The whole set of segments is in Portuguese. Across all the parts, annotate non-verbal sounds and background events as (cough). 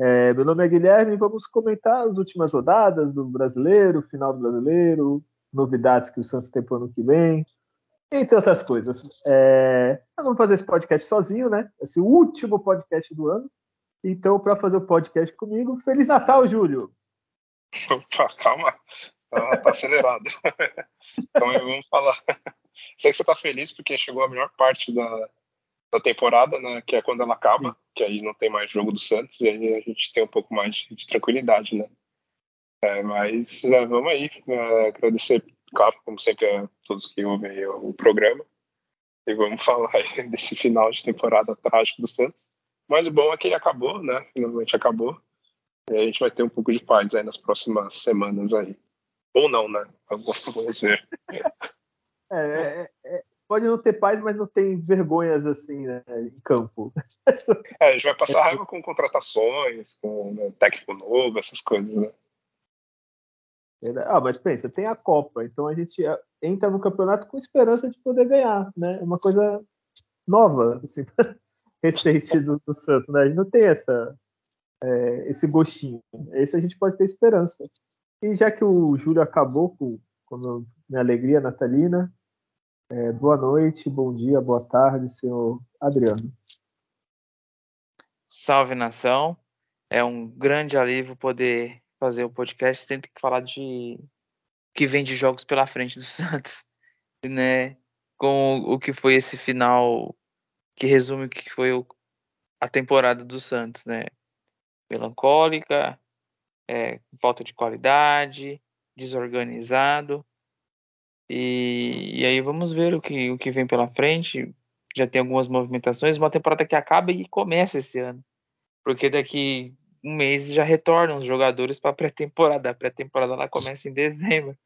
É, meu nome é Guilherme e vamos comentar as últimas rodadas do Brasileiro, final do Brasileiro, novidades que o Santos tem para o ano que vem, entre outras coisas. É, vamos fazer esse podcast sozinho, né? Esse último podcast do ano. Então, para fazer o podcast comigo, Feliz Natal, Júlio! Opa, calma, tá, tá acelerado. (laughs) Então vamos falar. (laughs) Sei que você está feliz porque chegou a melhor parte da, da temporada, né? Que é quando ela acaba, que aí não tem mais jogo do Santos e aí a gente tem um pouco mais de, de tranquilidade, né? É, mas é, vamos aí, é, agradecer, claro, como sempre, a todos que ouvem o programa. E vamos (laughs) falar aí desse final de temporada trágico do Santos. Mas o bom é que ele acabou, né? Finalmente acabou. E a gente vai ter um pouco de paz aí nas próximas semanas aí. Ou não, né? Vamos ver. É, é, é, pode não ter paz, mas não tem vergonhas assim né, em campo. (laughs) É, a gente vai passar raiva com contratações, com né, técnico novo, essas coisas, né? Ah, mas pensa, tem a Copa, então a gente entra no campeonato com esperança de poder ganhar, né? É uma coisa nova, assim, (laughs) recente do, do Santos, né? A gente não tem essa, é, esse gostinho. Esse a gente pode ter esperança. E já que o Júlio acabou com, com a minha alegria natalina, é, boa noite, bom dia, boa tarde, senhor Adriano. Salve nação. É um grande alívio poder fazer o podcast. Tem que falar de que vem de jogos pela frente do (laughs) Santos, né? Com o que foi esse final que resume o que foi a temporada do Santos, né? Melancólica, é, falta de qualidade, desorganizado. E, e, aí vamos ver o que, o que vem pela frente. Já tem algumas movimentações, uma temporada que acaba e começa esse ano. Porque daqui um mês já retornam os jogadores para a pré-temporada. A pré-temporada lá começa em dezembro.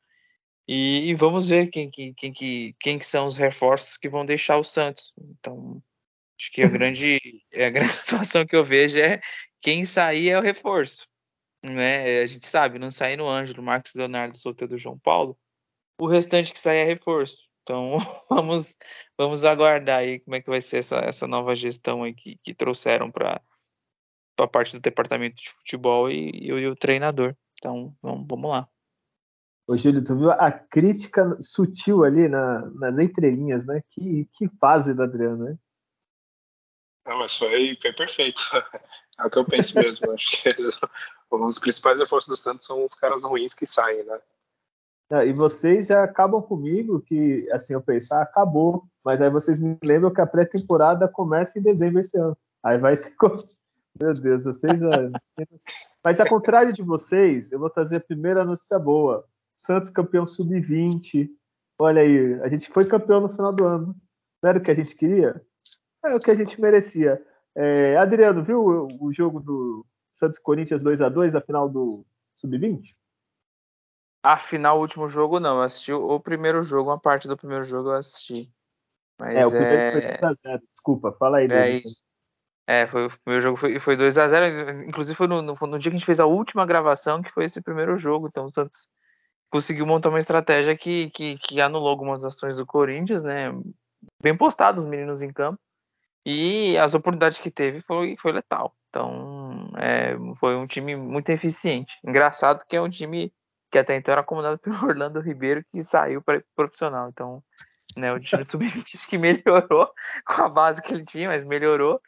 E, e, vamos ver quem, quem, quem, quem, quem são os reforços que vão deixar o Santos. Então, acho que a (laughs) grande, a grande (laughs) situação que eu vejo é quem sair é o reforço né? A gente sabe, não sai no Ângelo, Marcos Leonardo, solteiro do João Paulo. O restante que sai é reforço. Então (laughs) vamos vamos aguardar aí como é que vai ser essa, essa nova gestão aí que, que trouxeram para a parte do departamento de futebol e, e, e o treinador. Então vamos, vamos lá. Ô, Júlio, tu viu a crítica sutil ali na, nas entrelinhas, né? Que, que fase do Adriano, né? Não, mas foi, foi perfeito. (laughs) É o que eu penso mesmo. Acho que os principais reforços do Santos são os caras ruins que saem, né? E vocês já acabam comigo que, assim, eu pensar, acabou. Mas aí vocês me lembram que a pré-temporada começa em dezembro esse ano. Aí vai ter. (laughs) Meu Deus, vocês. (laughs) mas ao contrário de vocês, eu vou trazer a primeira notícia boa. Santos campeão sub-20. Olha aí, a gente foi campeão no final do ano. Não era o que a gente queria? É o que a gente merecia. É, Adriano, viu o, o jogo do Santos Corinthians 2 a 2 a final do Sub-20? A final, o último jogo, não. Eu assisti o primeiro jogo, uma parte do primeiro jogo eu assisti. Mas é, o primeiro é... foi 2x0, desculpa, fala aí. É, isso. é foi, o primeiro jogo foi, foi 2x0, inclusive foi no, no, no, dia que a gente fez a última gravação, que foi esse primeiro jogo, então o Santos conseguiu montar uma estratégia que, que, que anulou algumas ações do Corinthians, né, bem postado os meninos em campo, e as oportunidades que teve foi, foi letal. Então, é, foi um time muito eficiente. Engraçado que é um time que até então era comandado (laughs) pelo Orlando Ribeiro, que saiu para profissional. Então, né, o time sub-20 (laughs) que melhorou (laughs) com a base que ele tinha, mas melhorou.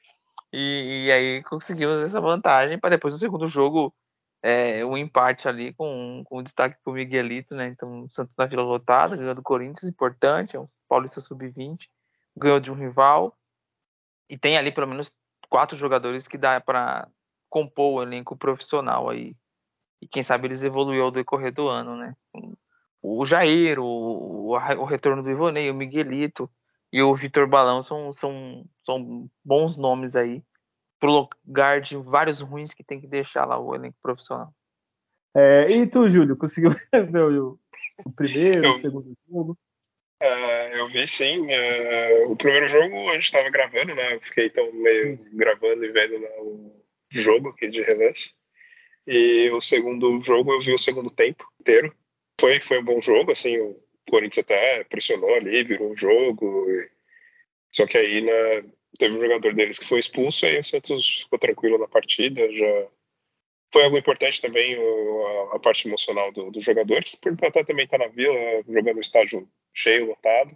E, e aí conseguimos essa vantagem para depois no segundo jogo é, um empate ali com, com destaque para o Miguelito, né? Então, o Santos na Vila Lotada, ganhou do Corinthians, importante, é um Paulista sub-20, ganhou de um rival e tem ali pelo menos quatro jogadores que dá para compor o elenco profissional aí. E quem sabe eles evoluíram ao decorrer do ano, né? O Jair, o, o retorno do Ivonei, o Miguelito e o Vitor Balão são, são, são bons nomes aí pro lugar de vários ruins que tem que deixar lá o elenco profissional. É, e tu, Júlio, conseguiu (laughs) ver o, o primeiro, eu, o segundo jogo? Uh, eu vi sim. Uh, o primeiro jogo a gente estava gravando, né? Eu fiquei então meio gravando e vendo né, o jogo aqui de relance. E o segundo jogo eu vi o segundo tempo inteiro. Foi, foi um bom jogo, assim, o Corinthians até pressionou ali, virou um jogo. E... Só que aí né, teve um jogador deles que foi expulso, aí o Santos ficou tranquilo na partida. Já foi algo importante também o, a, a, parte emocional do, dos jogadores, por até também estar tá na vila, jogando estádio cheio, lotado.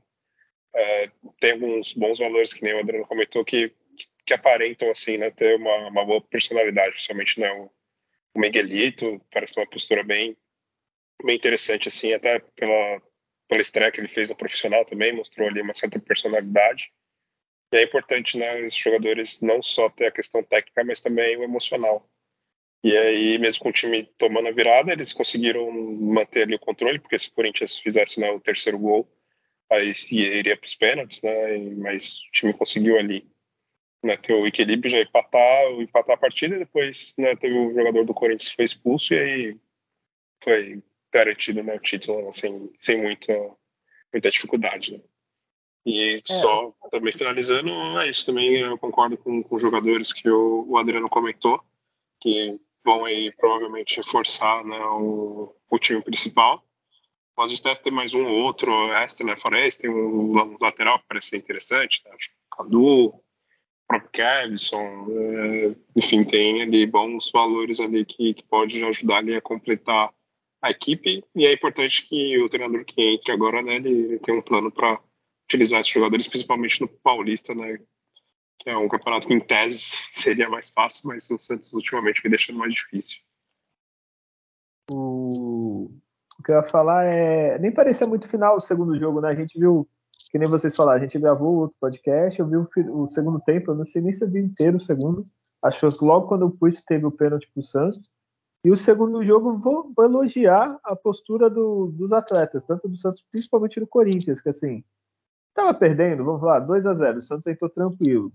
É, tem alguns bons valores, que nem o Adriano comentou, que, que aparentam assim, né, ter uma, uma boa personalidade, principalmente né, o, o Miguelito, parece uma postura bem, bem interessante, assim, até pela, pela estreia que ele fez no profissional também, mostrou ali uma certa personalidade. E é importante, né, os jogadores não só ter a questão técnica, mas também o emocional. E aí, mesmo com o time tomando a virada, eles conseguiram manter ali o controle, porque se o Corinthians fizesse né, o terceiro gol, aí iria para os pênaltis, né? Mas o time conseguiu ali né, ter o equilíbrio, já empatar, empatar a partida, depois né, teve o jogador do Corinthians que foi expulso e aí foi garantido né, o título sem, sem muita, muita dificuldade. Né? E é. só também finalizando, é isso também, eu concordo com, com os jogadores que o, o Adriano comentou, que vão aí provavelmente reforçar né, o, o time principal. Mas a gente deve ter mais um ou outro extra, né? Fora esse, tem um, lateral que parece ser interessante, né? Acho que o Cadu, próprio Kevson, é, enfim, tem ali bons valores ali que, que pode ajudar ali a completar a equipe. E é importante que o treinador que entre agora, né, ele, tenha um plano para utilizar esses jogadores, principalmente no Paulista, né? que é um campeonato que, em tese, (laughs) seria mais fácil, mas o Santos ultimamente vem deixando mais difícil. O que eu ia falar é. Nem parecia muito final o segundo jogo, né? A gente viu, que nem vocês falaram, a gente gravou outro podcast, eu vi o, o segundo tempo, eu não sei nem se eu vi inteiro o segundo. Acho que logo quando eu pus teve o pênalti pro Santos. E o segundo jogo, vou, vou elogiar a postura do, dos atletas, tanto do Santos, principalmente do Corinthians, que assim, tava perdendo, vamos lá, 2 a 0 o Santos entrou tranquilo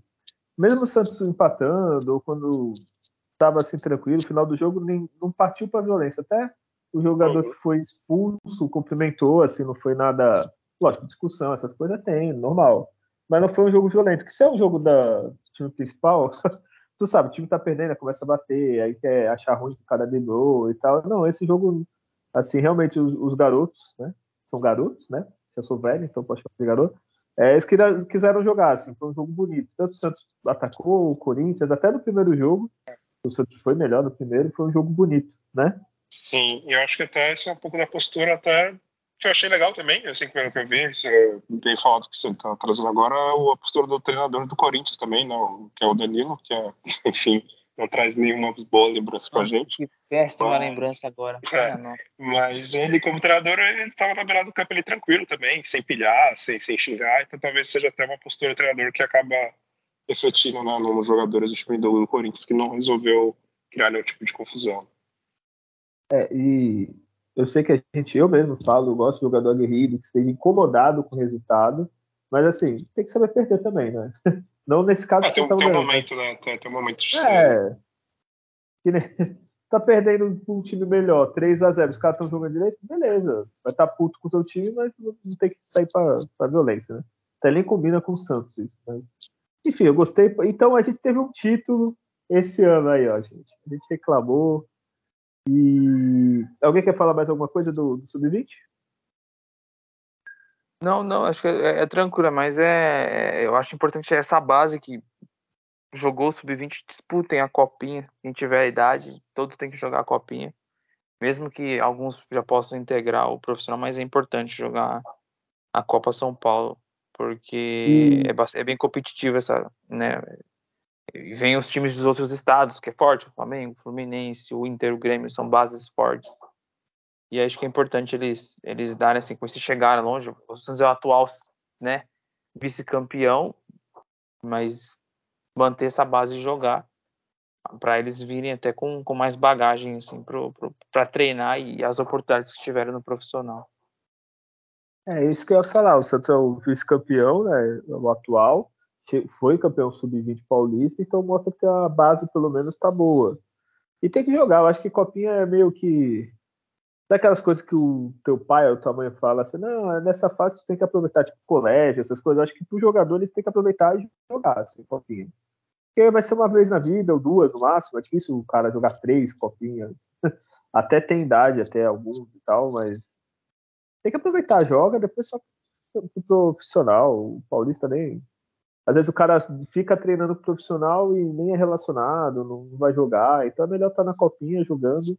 mesmo o Santos empatando, ou quando estava assim tranquilo, no final do jogo nem, não partiu para violência. Até o jogador uhum. que foi expulso cumprimentou, assim, não foi nada. Lógico, discussão, essas coisas tem, normal. Mas não foi um jogo violento. Que se é um jogo da, do time principal, (laughs) tu sabe, o time tá perdendo, começa a bater, aí quer achar ruim o cara driblou e tal. Não, esse jogo, assim, realmente os, os garotos, né? São garotos, né? Se eu sou velho, então pode chamar de garoto é, eles quiseram jogar, assim, foi um jogo bonito. Tanto o Santos atacou o Corinthians, até no primeiro jogo, o Santos foi melhor no primeiro, foi um jogo bonito, né? Sim, eu acho que até esse é um pouco da postura até que eu achei legal também, assim, pelo que eu vi, bem falado que você está trazendo agora, a postura do treinador do Corinthians também, né, que é o Danilo, que é, (laughs) enfim, não traz nenhuma boa lembrança com a gente. Que péssima mas, lembrança agora. (laughs) É, mas ele, como treinador, ele estava na beirada do campo ali tranquilo também, sem pilhar, sem, sem xingar. Então talvez seja até uma postura do treinador que acaba refletindo né, nos jogadores do time do, Corinthians, que não resolveu criar nenhum tipo de confusão. É, e eu sei que a gente, eu mesmo falo, eu gosto de jogador aguerrido, que esteja incomodado com o resultado, mas assim, tem que saber perder também, né? (laughs) Não nesse caso ah, que tem, tá tem um momento, né? Tem, tem um momento É. Que nem... (laughs) tá perdendo um time melhor, 3 a 0 os caras estão jogando direito, beleza. Vai estar tá puto com o seu time, mas não tem que sair pra, pra violência, né? Até nem combina com o Santos isso. Né? Enfim, eu gostei. Então a gente teve um título esse ano aí, ó, gente. A gente reclamou. E alguém quer falar mais alguma coisa do, do Sub-20? Não, não, acho que é, é tranquila, mas é, é, eu acho importante essa base que jogou sub-20 disputem a copinha. Quem tiver a idade, todos têm que jogar a copinha. Mesmo que alguns já possam integrar o profissional, mas é importante jogar a Copa São Paulo, porque é, é, bem competitivo essa, né? E vem os times dos outros estados, que é forte, o Flamengo, o Fluminense, o Inter, o Grêmio, são bases fortes. E acho que é importante eles, eles darem assim, com esse chegar longe. O Santos é o atual né, vice-campeão, mas manter essa base e jogar para eles virem até com, com mais bagagem assim, para treinar e as oportunidades que tiveram no profissional. É isso que eu ia falar. O Santos é o vice-campeão, né, o atual. Foi campeão sub-20 paulista, então mostra que a base pelo menos tá boa. E tem que jogar, eu acho que copinha é meio que daquelas coisas que o teu pai ou tua mãe fala assim, não, nessa fase tu tem que aproveitar, tipo, colégio, essas coisas. Eu acho que pro jogador eles têm que aproveitar e jogar, assim, copinha. Porque vai ser uma vez na vida, ou duas no máximo, é difícil o cara jogar três copinhas. (laughs) até tem idade, até alguns e tal, mas tem que aproveitar, joga, depois só pro profissional. O Paulista nem. Às vezes o cara fica treinando profissional e nem é relacionado, não vai jogar. Então é melhor estar tá na copinha jogando,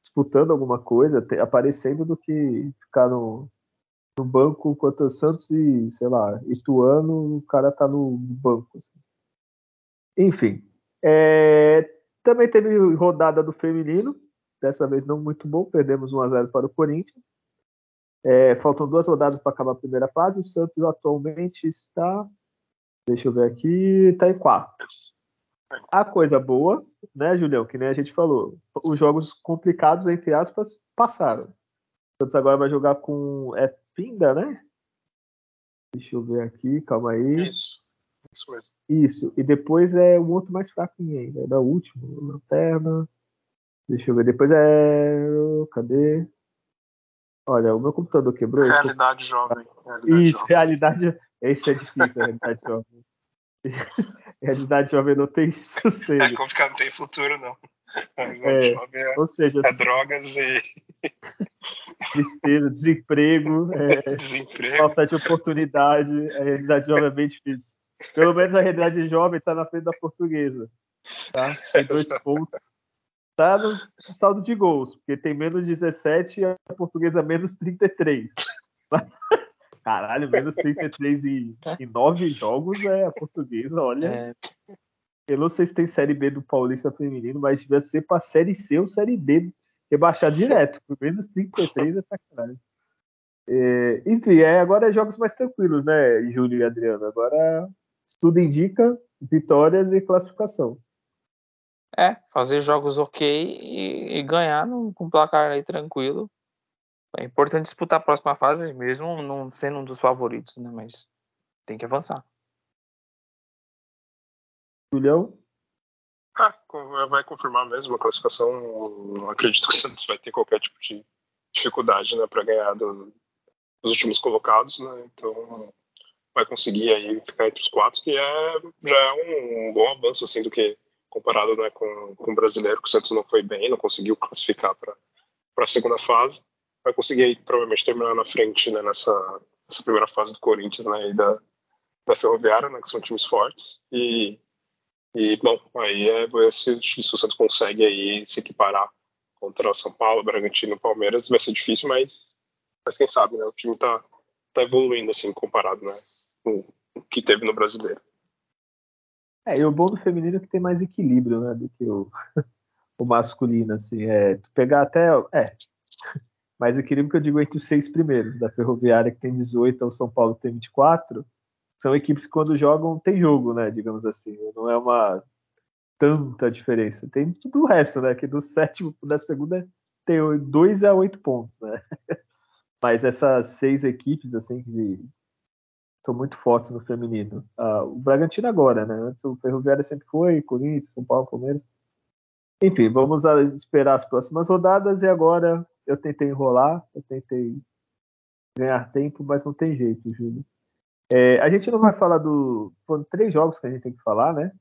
disputando alguma coisa, aparecendo do que ficar no, no banco contra o Santos e, sei lá, Ituano, o cara tá no banco. Assim. Enfim. É, também teve rodada do feminino, dessa vez não muito bom, perdemos 1x0 para o Corinthians. É, faltam duas rodadas para acabar a primeira fase. O Santos atualmente está. Deixa eu ver aqui. Está em quarto. A coisa boa, né, Julião? Que nem a gente falou. Os jogos complicados, entre aspas, passaram. O Santos agora vai jogar com. É Pinda, né? Deixa eu ver aqui, calma aí. Isso. Isso mesmo. Isso. E depois é o outro mais fraquinho ainda. É da última. Lanterna. Deixa eu ver. Depois é. Cadê? Olha, o meu computador quebrou. Realidade jovem. Realidade Isso, jovem. realidade. Esse é difícil, a realidade jovem. realidade jovem não tem sossego. É complicado, não tem futuro, não. É, é, ou seja, é drogas e. (laughs) Tristeza, desemprego, é, desemprego, falta de oportunidade. A realidade jovem é bem difícil. Pelo menos a realidade jovem está na frente da portuguesa. Tá? Tem dois pontos tá no saldo de gols, porque tem menos 17 e a portuguesa menos 33. Caralho, menos 33 em, (laughs) em nove jogos é a portuguesa, olha. É. Eu não sei se tem Série B do Paulista Feminino, mas devia ser pra Série C ou Série D, rebaixar direto, por menos 33 é sacanagem. É, enfim, é, agora é jogos mais tranquilos, né, Júlio e Adriano? Agora tudo indica vitórias e classificação. É, fazer jogos ok e, e ganhar com placar aí tranquilo. É importante disputar a próxima fase, mesmo não sendo um dos favoritos, né? Mas tem que avançar. Julião? Ah, vai confirmar mesmo a classificação. Não acredito que o Santos vai ter qualquer tipo de dificuldade né, para ganhar do, dos últimos colocados, né? Então vai conseguir aí ficar entre os quatro, que é, já é um bom avanço assim do que comparado né, com, com o brasileiro, que o Santos não foi bem, não conseguiu classificar para a segunda fase. Vai conseguir aí, provavelmente terminar na frente né, nessa, nessa primeira fase do Corinthians né, e da, da Ferroviária, né, que são times fortes. E, e bom, aí é, se, se o Santos consegue aí se equiparar contra São Paulo, Bragantino, Palmeiras, vai ser difícil, mas, mas quem sabe, né? O time tá, tá evoluindo assim comparado, né? Com o que teve no brasileiro. É, e o bom do feminino é que tem mais equilíbrio, né, do que o, (laughs) o masculino, assim, é, tu pegar até, é, mais equilíbrio que eu digo entre os seis primeiros, da Ferroviária que tem 18, o São Paulo que tem 24, são equipes que quando jogam tem jogo, né, digamos assim, não é uma tanta diferença, tem tudo o resto, né, que do sétimo da segunda tem dois a oito pontos, né, (laughs) mas essas seis equipes, assim, que são muito fortes no feminino. Ah, o Bragantino agora, né? Antes o Ferroviário sempre foi, Corinthians, São Paulo, Palmeiras. Enfim, vamos esperar as próximas rodadas e agora eu tentei enrolar, eu tentei ganhar tempo, mas não tem jeito, Júlio. É, a gente não vai falar do. Foram três jogos que a gente tem que falar, né?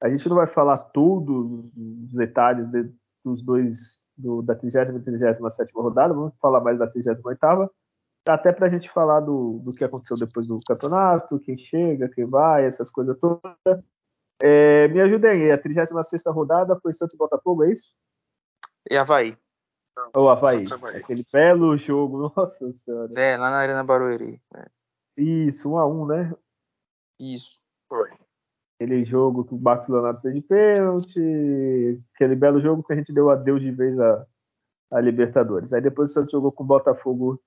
A gente não vai falar todos os detalhes de, dos dois, do, da 30 e 37 rodada, vamos falar mais da 38 até para a gente falar do, do que aconteceu depois do campeonato, quem chega, quem vai, essas coisas todas. É, me ajudem aí, a 36 rodada foi Santos e Botafogo, é isso? E Havaí. O Havaí. Aquele belo jogo, (laughs) nossa senhora. É, lá na Arena Barueri. É. Isso, um a um, né? Isso. Foi. Aquele jogo que o Marcos Leonardo fez de pênalti, aquele belo jogo que a gente deu adeus de vez a, a Libertadores. Aí depois o Santos jogou com o Botafogo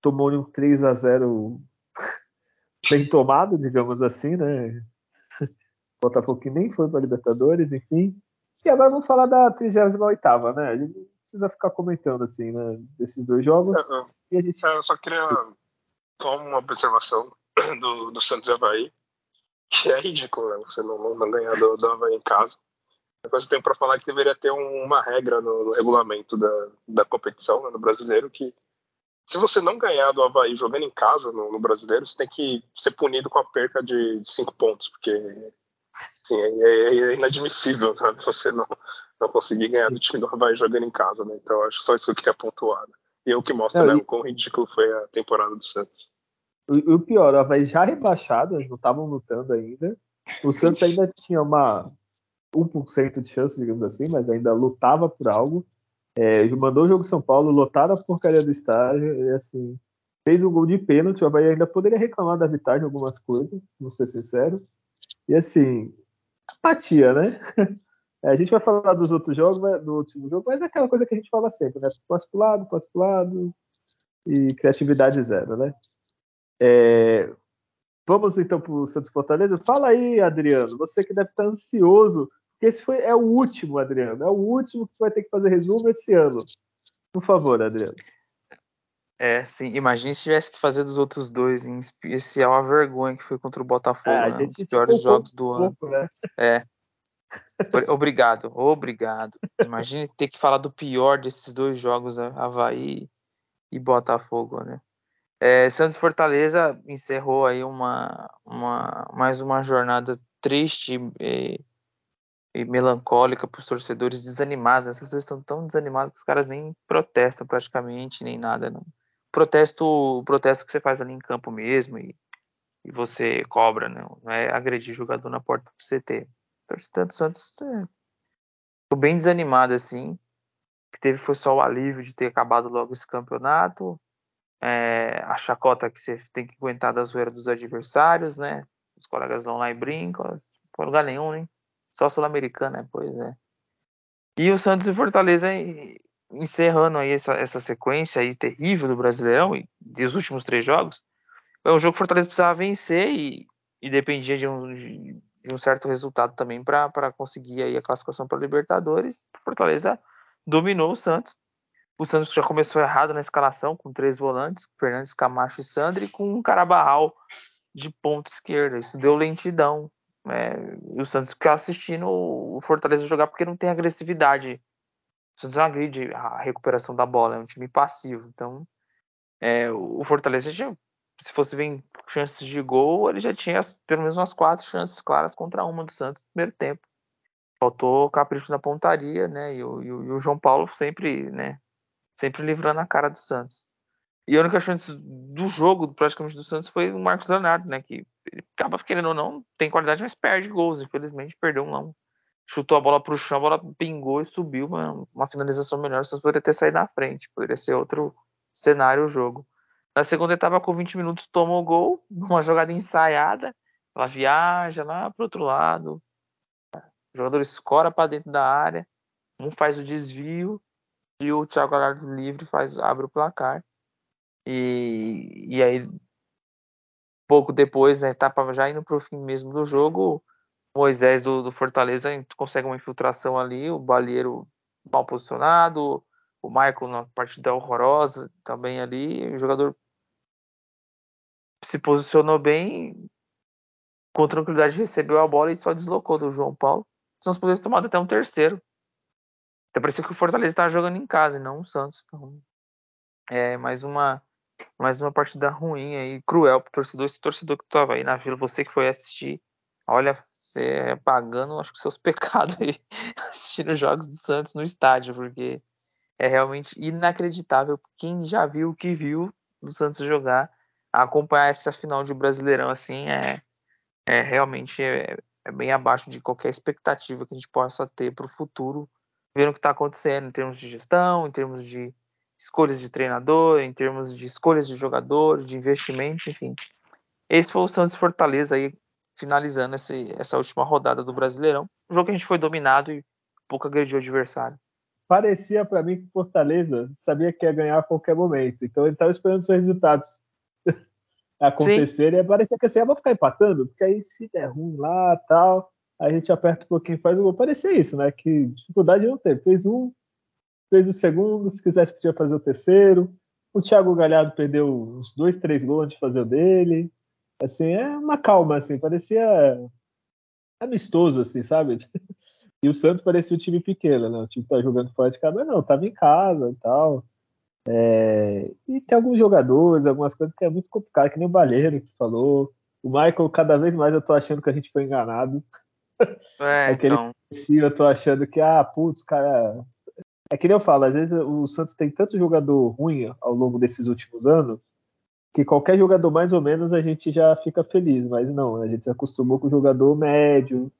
tomou um 3 a 0 (laughs) bem tomado, digamos assim, né? (laughs) Botafogo que nem foi para Libertadores, enfim. E agora vamos falar da 38ª, né? Precisa ficar comentando assim, né, desses dois jogos. É, e a gente... É, eu só queria só uma observação do, do Santos Havaí. que é ridículo, né? Você não, não, ganhar do, do Havaí em casa. Depois eu tenho para falar que deveria ter um, uma regra no, no, regulamento da, da competição, né, no brasileiro, que se você não ganhar do Havaí jogando em casa no, no brasileiro, você tem que ser punido com a perca de, cinco pontos, porque assim, é, é, é, inadmissível você não, não conseguir ganhar do time do Havaí jogando em casa. Né? Então acho só isso que eu queria pontuar. Né? E é o que mostra não, né, e... o quão ridículo foi a temporada do Santos. O, o pior, o Havaí já rebaixado, eles não estavam lutando ainda. O Santos ainda (laughs) tinha uma 1% de chance, digamos assim, mas ainda lutava por algo. É, mandou o jogo São Paulo, lotaram a porcaria do estádio e assim, fez um gol de pênalti. O Havaí ainda poderia reclamar da vitória de algumas coisas, vou ser sincero. E assim, apatia, né? (laughs) É, a gente vai falar dos outros jogos, do último jogo, mas é aquela coisa que a gente fala sempre, né? Passo pro lado, passo pro lado e criatividade zero, né? É, vamos então para o Santos Fortaleza. Fala aí, Adriano, você que deve estar ansioso porque esse foi, é o último, Adriano. É o último que vai ter que fazer resumo esse ano. Por favor, Adriano. É, sim. Imagine se tivesse que fazer dos outros dois, em especial a vergonha que foi contra o Botafogo. É, né? Um dos piores jogos do ano. Pouco, né? É. Obrigado, obrigado. Imagine ter que falar do pior desses dois jogos, né? Havaí e Botafogo, né? É, Santos Fortaleza encerrou aí uma, uma mais uma jornada triste e melancólica para os torcedores desanimados. As pessoas estão tão desanimadas que os caras nem protestam praticamente, nem nada. Não. Protesto, protesto que você faz ali em campo mesmo e, e você cobra, né? não é agredir jogador na porta do CT. Torcida do Santos é, bem desanimada assim. O que teve foi só o alívio de ter acabado logo esse campeonato. É, a chacota que você tem que aguentar da zoeira dos adversários, né? Os colegas vão lá e brincam, não foi lugar nenhum, hein? Só Sul-Americana, pois é. E o Santos e Fortaleza encerrando aí essa, essa sequência aí terrível do Brasileirão e dos últimos três jogos. É um jogo que o Fortaleza precisava vencer e, e dependia de um, de um certo resultado também para conseguir aí a classificação para Libertadores. Fortaleza dominou o Santos. O Santos já começou errado na escalação, com três volantes, Fernandes, Camacho e Sandri, com um Carabarral de ponta esquerda. Isso deu lentidão. É, o Santos fica assistindo o Fortaleza jogar porque não tem agressividade. O Santos não agride a recuperação da bola, é um time passivo. Então, é, o Fortaleza, já, se fosse ver chances de gol, ele já tinha pelo menos umas quatro chances claras contra uma do Santos no primeiro tempo. Faltou capricho na pontaria, né? E o, e o, e o João Paulo sempre, né? Sempre livrando a cara do Santos. E a única chance do jogo, praticamente, do Santos foi o Marcos Leonardo, né? Que ele acaba querendo ou não, tem qualidade, mas perde gols. Infelizmente, perdeu um não. Chutou a bola para o chão, a bola pingou e subiu. Uma, uma finalização melhor, o Santos poderia ter saído na frente. Poderia ser outro cenário o jogo. Na segunda etapa, com 20 minutos, toma o gol, (laughs) uma jogada ensaiada. Ela viaja lá para outro lado. O jogador escora para dentro da área. Um faz o desvio e o Thiago Galhardo livre faz, abre o placar. E, e aí, pouco depois, né, etapa já indo para o fim mesmo do jogo, Moisés do, do, Fortaleza consegue uma infiltração ali, o Balheiro mal posicionado, o Michael na partida horrorosa também ali, o jogador se posicionou bem, com tranquilidade recebeu a bola e só deslocou do João Paulo. Nós podemos tomar até um terceiro. Até parecia que o Fortaleza estava jogando em casa e não o Santos. Então, é mais uma mais uma partida ruim aí, cruel pro torcedor, esse torcedor que tava aí na vila, você que foi assistir, olha, você é pagando, acho que seus (laughs) pecados aí, assistindo os jogos do Santos no estádio, porque é realmente inacreditável quem já viu o que viu do Santos jogar, acompanhar essa final de Brasileirão assim é, é realmente é, é bem abaixo de qualquer expectativa que a gente possa ter para o futuro, vendo o que está acontecendo em termos de gestão, em termos de escolhas de treinador, em termos de escolhas de jogador, de investimento, enfim. Esse foi o Santos Fortaleza aí, finalizando esse, essa última rodada do Brasileirão. Um jogo que a gente foi dominado e pouco agrediu o adversário. Parecia para mim que Fortaleza sabia que ia ganhar a qualquer momento, então ele estava esperando seus resultados acontecerem. E parecia que assim, eu ah, vou ficar empatando, porque aí se der ruim lá tal, aí a gente aperta um pouquinho e faz o gol. Parecia isso, né? Que dificuldade não teve. Fez um, fez o segundo, se quisesse podia fazer o terceiro. O Thiago Galhardo perdeu uns dois, três gols antes de fazer o dele. Assim, é uma calma, assim, parecia amistoso, assim, sabe? (laughs) E o Santos parecia um time pequeno, né? O time tá jogando fora de casa, mas não, tava em casa e tal. É... E tem alguns jogadores, algumas coisas que é muito complicado, que nem o Balheiro que falou. O Michael, cada vez mais eu tô achando que a gente foi enganado. (laughs) É, Aquele então. eu tô achando que, ah, putz, cara. É que nem eu falo, às vezes o Santos tem tanto jogador ruim ao longo desses últimos anos que qualquer jogador mais ou menos a gente já fica feliz, mas não, a gente se acostumou com o jogador médio,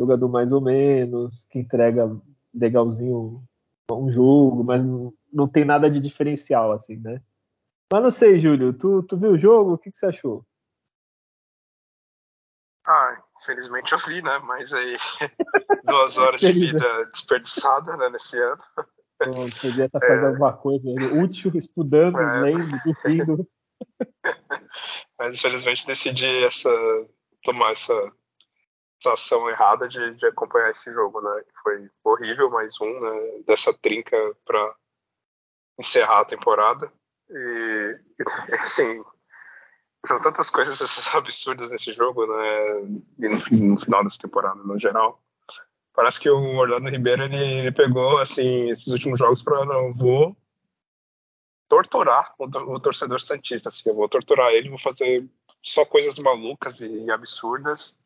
jogador mais ou menos, que entrega legalzinho um jogo, mas não, não tem nada de diferencial, assim, né? Mas não sei, Júlio, tu, tu viu o jogo? O que, que você achou? Ah, infelizmente eu vi, né? Mas aí, (laughs) duas horas de vida desperdiçada né, nesse ano. Pô, podia estar tá fazendo é... alguma coisa útil, estudando, é... lendo, dormindo. (laughs) Mas infelizmente decidi essa, tomar essa, essa ação errada de, de, acompanhar esse jogo, né? Foi horrível, mais um, né? Dessa trinca para encerrar a temporada. E, (laughs) assim, são tantas coisas (laughs) absurdas nesse jogo, né? E no, no final dessa temporada, no geral. Parece que o Orlando Ribeiro ele, ele pegou assim esses últimos jogos para não vou torturar o, o, torcedor santista, assim, eu vou torturar ele, vou fazer só coisas malucas e, e absurdas.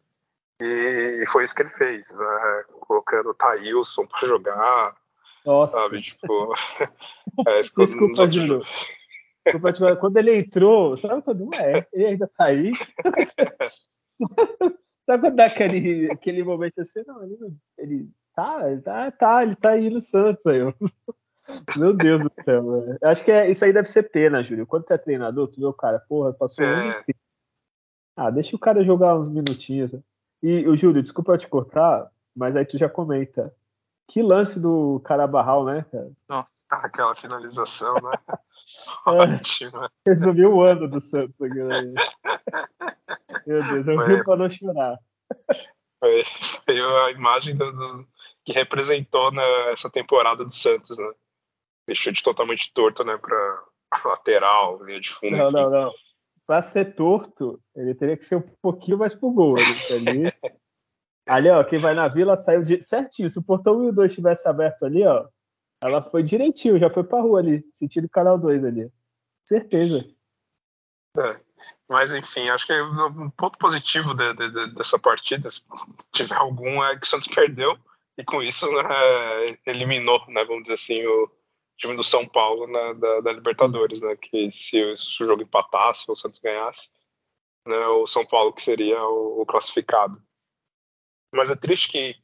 E, e, foi isso que ele fez, né? colocando o Thailson para jogar, Nossa. sabe, tipo... (laughs) é, Desculpa, Júlio. (laughs) Desculpa, quando ele entrou, sabe quando é? Ele ainda tá aí? (laughs) sabe quando dá aquele, aquele momento assim, não, ele, ele tá, ele tá, tá, ele tá aí no Santos aí. Meu Deus do céu, velho. Acho que é, isso aí deve ser pena, Júlio. Quando tu é treinador, tu vê o cara, porra, passou é. Ah, deixa o cara jogar uns minutinhos. E o Júlio, desculpa eu te cortar, mas aí tu já comenta. Que lance do Carabarral, né, cara? Ah, aquela finalização, né? (laughs) Ótimo. É, resumiu o ano do Santos aqui, né? Meu Deus, eu rio pra não chorar. Foi, foi a imagem do, do, que representou né, essa temporada do Santos, né? deixou de totalmente torto, né, para lateral, linha de fundo. Não, não, não. Para ser torto, ele teria que ser um pouquinho mais pro gol. Ali, ali ó, quem vai na vila saiu de... certinho. Se o portão 1 e o 2 estivesse aberto ali, ó, ela foi direitinho, já foi pra rua ali, sentido canal 2 ali. Certeza. É, mas enfim, acho que um ponto positivo de, de, de, dessa partida, se tiver algum, é que o Santos perdeu e com isso né, eliminou, né, vamos dizer assim, o, time do São Paulo na, da, da, Libertadores, né? Que se, se, o jogo empatasse ou o Santos ganhasse, né, o São Paulo que seria o, o, classificado. Mas é triste que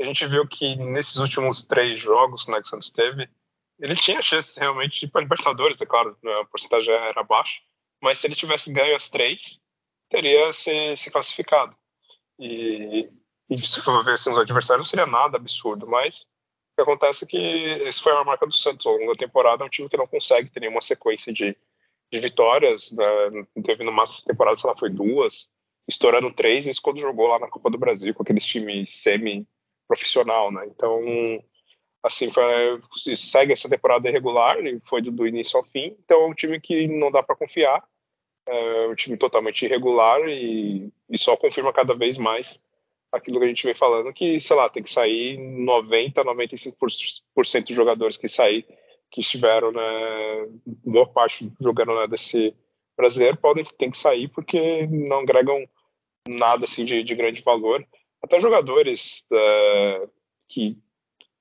a gente viu que nesses últimos três jogos né, que o Santos teve, ele tinha chance realmente de ir para Libertadores, é claro, né, a porcentagem era baixa, mas se ele tivesse ganho as três, teria se, se classificado. E, e se for ver assim, os adversários, não seria nada absurdo, mas que acontece é que esse foi a marca do Santos ao longo da temporada, é um time que não consegue ter nenhuma sequência de, de vitórias, né? teve no máximo da temporada, sei lá, foi duas, estourando três, isso quando jogou lá na Copa do Brasil, com aqueles times semi-profissional, né, então, assim, foi, segue essa temporada irregular, e foi do, do, início ao fim, então é um time que não dá para confiar, é um time totalmente irregular e, e só confirma cada vez mais aquilo que a gente vem falando, que, sei lá, tem que sair 90, 95% dos jogadores que sair, que estiveram, né, boa parte jogando né, desse brasileiro, podem tem que sair porque não agregam nada assim de, de grande valor. Até jogadores é, que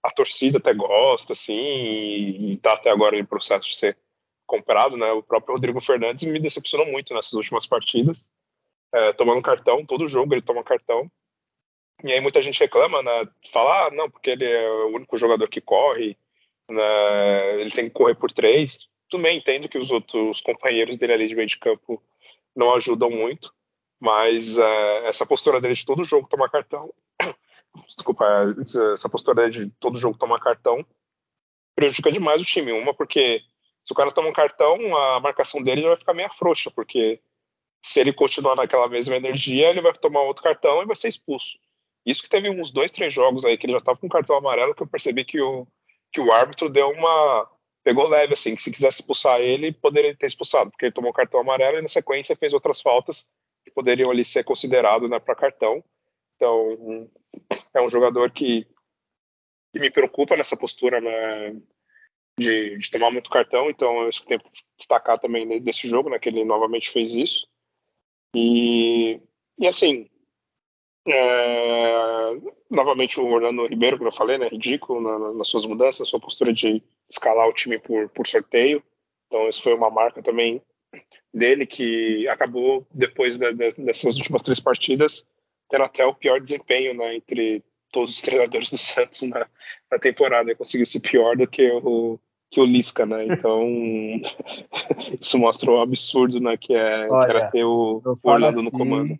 a torcida até gosta, assim, e, está até agora em processo de ser comprado, né? O próprio Rodrigo Fernandes me decepcionou muito nessas últimas partidas, é, tomando cartão, todo jogo ele toma cartão, e aí muita gente reclama, né? Fala, ah, não, porque ele é o único jogador que corre, né? ele tem que correr por três. Também entendo que os outros companheiros dele ali de meio de campo não ajudam muito, mas uh, essa postura dele de todo jogo tomar cartão, (coughs) desculpa, essa postura dele de todo jogo tomar cartão prejudica demais o time. Uma, porque se o cara toma um cartão, a marcação dele já vai ficar meio frouxa, porque se ele continuar naquela mesma energia, ele vai tomar outro cartão e vai ser expulso. Isso que teve uns dois, três jogos aí que ele já tava com cartão amarelo que eu percebi que o, que o árbitro deu uma. pegou leve, assim, que se quisesse expulsar ele, poderia ter expulsado, porque ele tomou cartão amarelo e na sequência fez outras faltas que poderiam ali ser considerados né, para cartão. Então, é um jogador que, que me preocupa nessa postura né, de, de, tomar muito cartão, então eu acho que tem que destacar também desse jogo, né, que ele novamente fez isso. E, e assim, é, novamente o Orlando Ribeiro, como eu falei, né, ridículo na, nas suas mudanças, sua postura de escalar o time por, por sorteio. Então, isso foi uma marca também dele que acabou, depois dessas últimas três partidas, tendo até o pior desempenho né, entre todos os treinadores do (laughs) Santos na, na temporada. Ele conseguiu ser pior do que o, que o Lisca, né? Então, (laughs) isso mostra o absurdo né, que, é, Olha, que era ter o, o Orlando assim, no comando.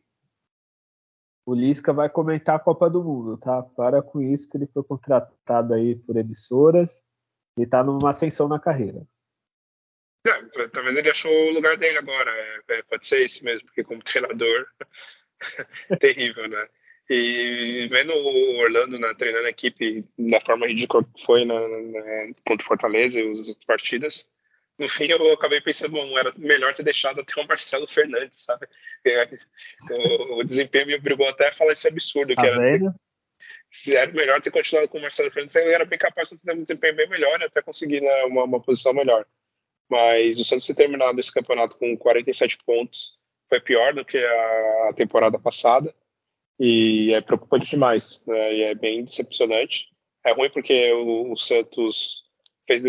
O Lisca vai comentar a Copa do Mundo, tá? Para com isso que ele foi contratado aí por emissoras e está numa ascensão na carreira. Talvez ele achou o lugar dele agora. É, é, pode ser esse mesmo, porque como treinador, (laughs) terrível, né? E vendo o Orlando né, treinando a equipe da forma ridícula que foi na, na, contra o Fortaleza e as outras partidas, no fim eu acabei pensando, bom, era melhor ter deixado até o Marcelo Fernandes, sabe? (laughs) O, o desempenho me obrigou até a falar esse absurdo, tá que era, ter, se era melhor ter continuado com o Marcelo Fernandes, eu era bem capaz de ter um desempenho bem melhor e até conseguir né, uma, uma posição melhor. Mas o Santos ter terminado esse campeonato com 47 pontos foi pior do que a temporada passada e é preocupante demais, né? E é bem decepcionante. É ruim porque o, o Santos fez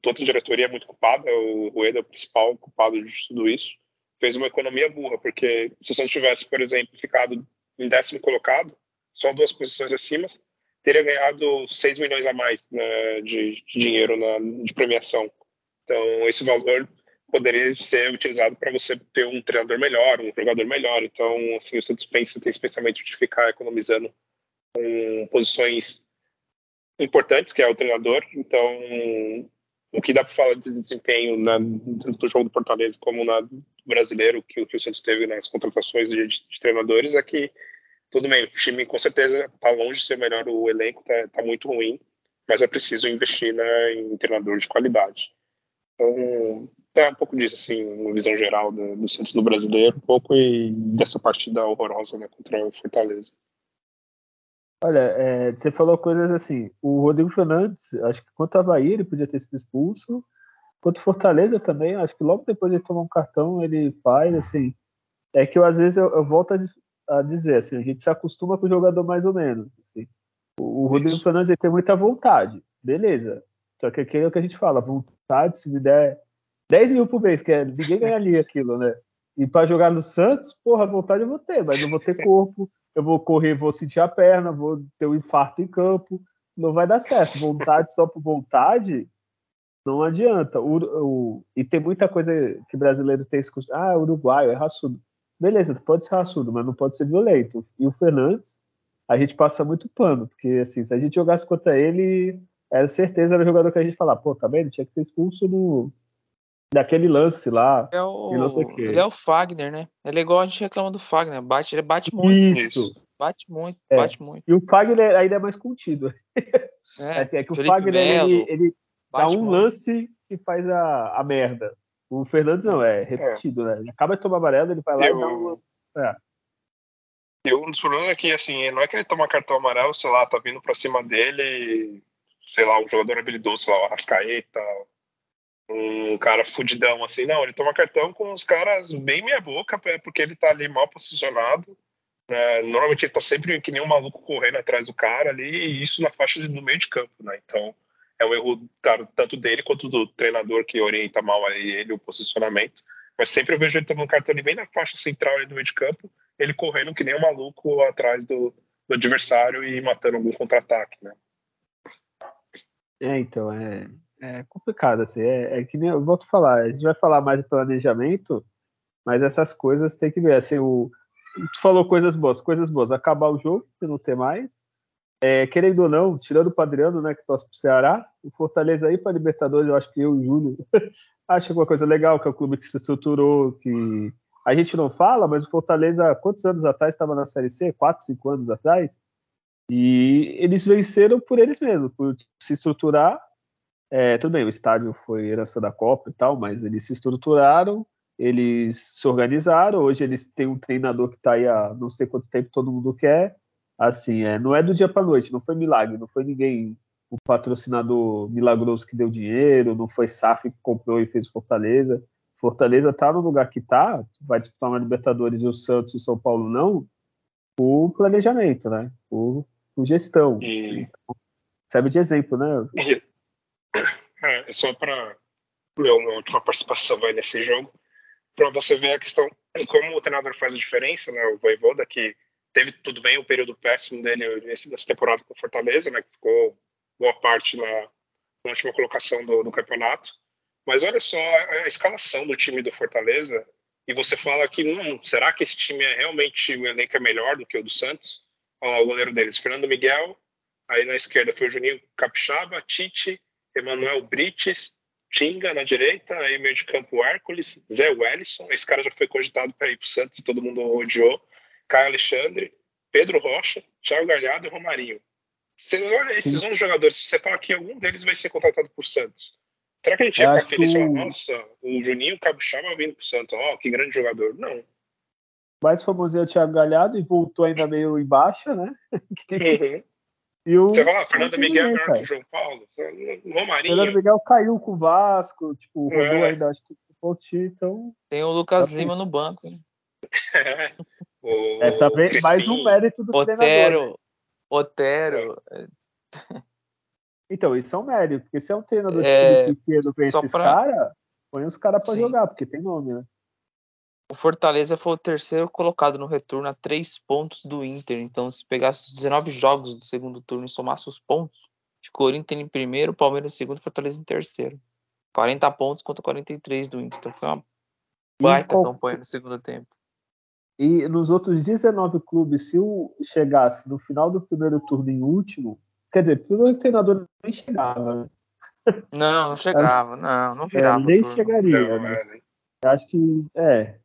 toda a diretoria é muito culpada, o Rueda é o principal culpado de tudo isso. Fez uma economia burra, porque se o Santos tivesse, por exemplo, ficado em décimo colocado, só duas posições acima, teria ganhado 6 milhões a mais né, de, de, dinheiro na, de premiação. Então, esse valor poderia ser utilizado para você ter um treinador melhor, um jogador melhor. Então, assim, o Santos pensa, tem especialmente de ficar economizando com posições importantes, que é o treinador. Então, o que dá para falar de desempenho na, do jogo do Fortaleza como na do brasileiro, que, que o Santos teve nas contratações de, de, treinadores, é que tudo bem, o time com certeza está longe de ser melhor, o elenco está tá muito ruim, mas é preciso investir né, em treinador de qualidade. Então, é um pouco disso, assim, uma visão geral do, do Santos no brasileiro, um pouco e dessa partida horrorosa né, contra o Fortaleza. Olha, é, você falou coisas assim. O Rodrigo Fernandes, acho que quanto a Havaí, ele podia ter sido expulso. Quanto Fortaleza também, acho que logo depois de tomar um cartão, ele faz, assim. É que eu, às vezes, eu, eu volto a, a, dizer, assim, a gente se acostuma com o jogador mais ou menos. Assim. O, o Rodrigo Fernandes ele tem muita vontade, beleza. Só que é o que a gente fala, vontade, se me der 10 mil por mês, que é, ninguém ganharia aquilo, né? E para jogar no Santos, porra, vontade eu vou ter, mas não vou ter corpo, eu vou correr, vou sentir a perna, vou ter um infarto em campo, não vai dar certo. Vontade só por vontade, não adianta. O, o, e tem muita coisa que brasileiro tem esse. Ah, uruguaio, é raçudo. Beleza, tu pode ser raçudo, mas não pode ser violento. E o Fernandes, a gente passa muito pano, porque assim, se a gente jogasse contra ele, era certeza era o jogador que a gente falar, pô, tá vendo? Tinha que ter expulso no, daquele lance lá. É o, ele é o Fagner, né? Ele é igual a gente reclama do Fagner. Bate, ele bate muito. Isso. Bate muito, é. bate muito. E o Fagner ainda é mais contido. É, (laughs) é, é que o Felipe Fagner Melo, ele, ele dá um muito. lance que faz a, a merda. O Fernandes não, é repetido, é. né? Ele acaba de tomar amarelo, ele vai lá Eu... e dá um. É. E um dos problemas é que, assim, não é que ele toma cartão amarelo, sei lá, tá vindo pra cima dele, sei lá, um jogador habilidoso, sei lá, o Arrascaeta, um cara fudidão assim, não, ele toma cartão com os caras bem meia boca, é porque ele tá ali mal posicionado. Né? Normalmente ele tá sempre que nem um maluco correndo atrás do cara ali, e isso na faixa do meio de campo, né? Então é um erro cara, tanto dele quanto do treinador que orienta mal aí ele o posicionamento. Mas sempre eu vejo ele tomando cartão ali bem na faixa central ali do meio de campo, ele correndo que nem um maluco atrás do, do adversário e matando algum contra-ataque, né? É, então, é, é complicado, assim, é, é, que nem eu volto a falar, a gente vai falar mais de planejamento, mas essas coisas tem que ver, assim, o, tu falou coisas boas, coisas boas, acabar o jogo, e não ter mais, é, querendo ou não, tirando o Padriano, né, que torce pro Ceará, o Fortaleza aí para Libertadores, eu acho que eu e o Júlio (laughs) acho uma coisa legal, que é o clube que se estruturou, que a gente não fala, mas o Fortaleza, quantos anos atrás estava na Série C? Quatro, cinco anos atrás? E eles venceram por eles mesmos, por se estruturar é, tudo bem, o estádio foi herança da Copa e tal, mas eles se estruturaram eles se organizaram. Hoje eles têm um treinador que está aí há não sei quanto tempo todo mundo quer. Assim, é, não é do dia para noite, não foi milagre, não foi ninguém, um patrocinador milagroso que deu dinheiro, não foi SAF que comprou e fez Fortaleza. Fortaleza está no lugar que está, vai disputar uma Libertadores e o Santos e o São Paulo não, por planejamento, né? Por, por gestão. E... Então, serve de exemplo, né? E... (coughs) É, só para minha última participação vai nesse jogo para você ver a questão como o treinador faz a diferença, né? O Voivoda que teve tudo bem o período péssimo dele nessa temporada com o Fortaleza, né? Que ficou boa parte na última colocação do, do, campeonato. Mas olha só a, a, escalação do time do Fortaleza e você fala que hum, será que esse time é realmente o elenco é melhor do que o do Santos? O goleiro deles, Fernando Miguel. Aí na esquerda foi o Juninho Capixaba, Tite, Emanuel Brites, Tinga na direita, aí meio de campo Hércules, Zé Wellison, esse cara já foi cogitado para ir para o Santos, todo mundo odiou, Caio Alexandre, Pedro Rocha, Thiago Galhardo e Romarinho. Você olha esses 11 jogadores, você fala que algum deles vai ser contratado por Santos. Será que a gente ia ficar feliz falar, nossa, o Juninho Capixaba vindo pro Santos, ó, oh, que grande jogador? Não. O mais famoso é o Thiago Galhardo e voltou ainda meio em baixa, né? (laughs) uhum. E o, Você fala, Fernando Miguel é melhor que o João Paulo. Romarinho. Fernando Miguel caiu com o Vasco, tipo, rodou é. ainda, acho que o então. Tem o Lucas tá Lima no banco, hein? É. (laughs) O é, tá mais um mérito do Otero, treinador. Né? Otero. Então, isso é um mérito, porque se é um treinador de é, time pequeno com esses pra... caras, põe os caras pra Sim. jogar, porque tem nome, né? O Fortaleza foi o terceiro colocado no retorno a três pontos do Inter. Então, se pegasse os 19 jogos do segundo turno e somasse os pontos, ficou o Inter em primeiro, Palmeiras em segundo, Fortaleza em terceiro. 40 pontos contra 43 do Inter. Então foi uma baita qual... campanha no segundo tempo. E nos outros 19 clubes, se o chegasse no final do primeiro turno em último, quer dizer, o treinador nem chegava, né? Não, não chegava, não, não virava. É, nem chegaria, não, né? É, Acho que, é,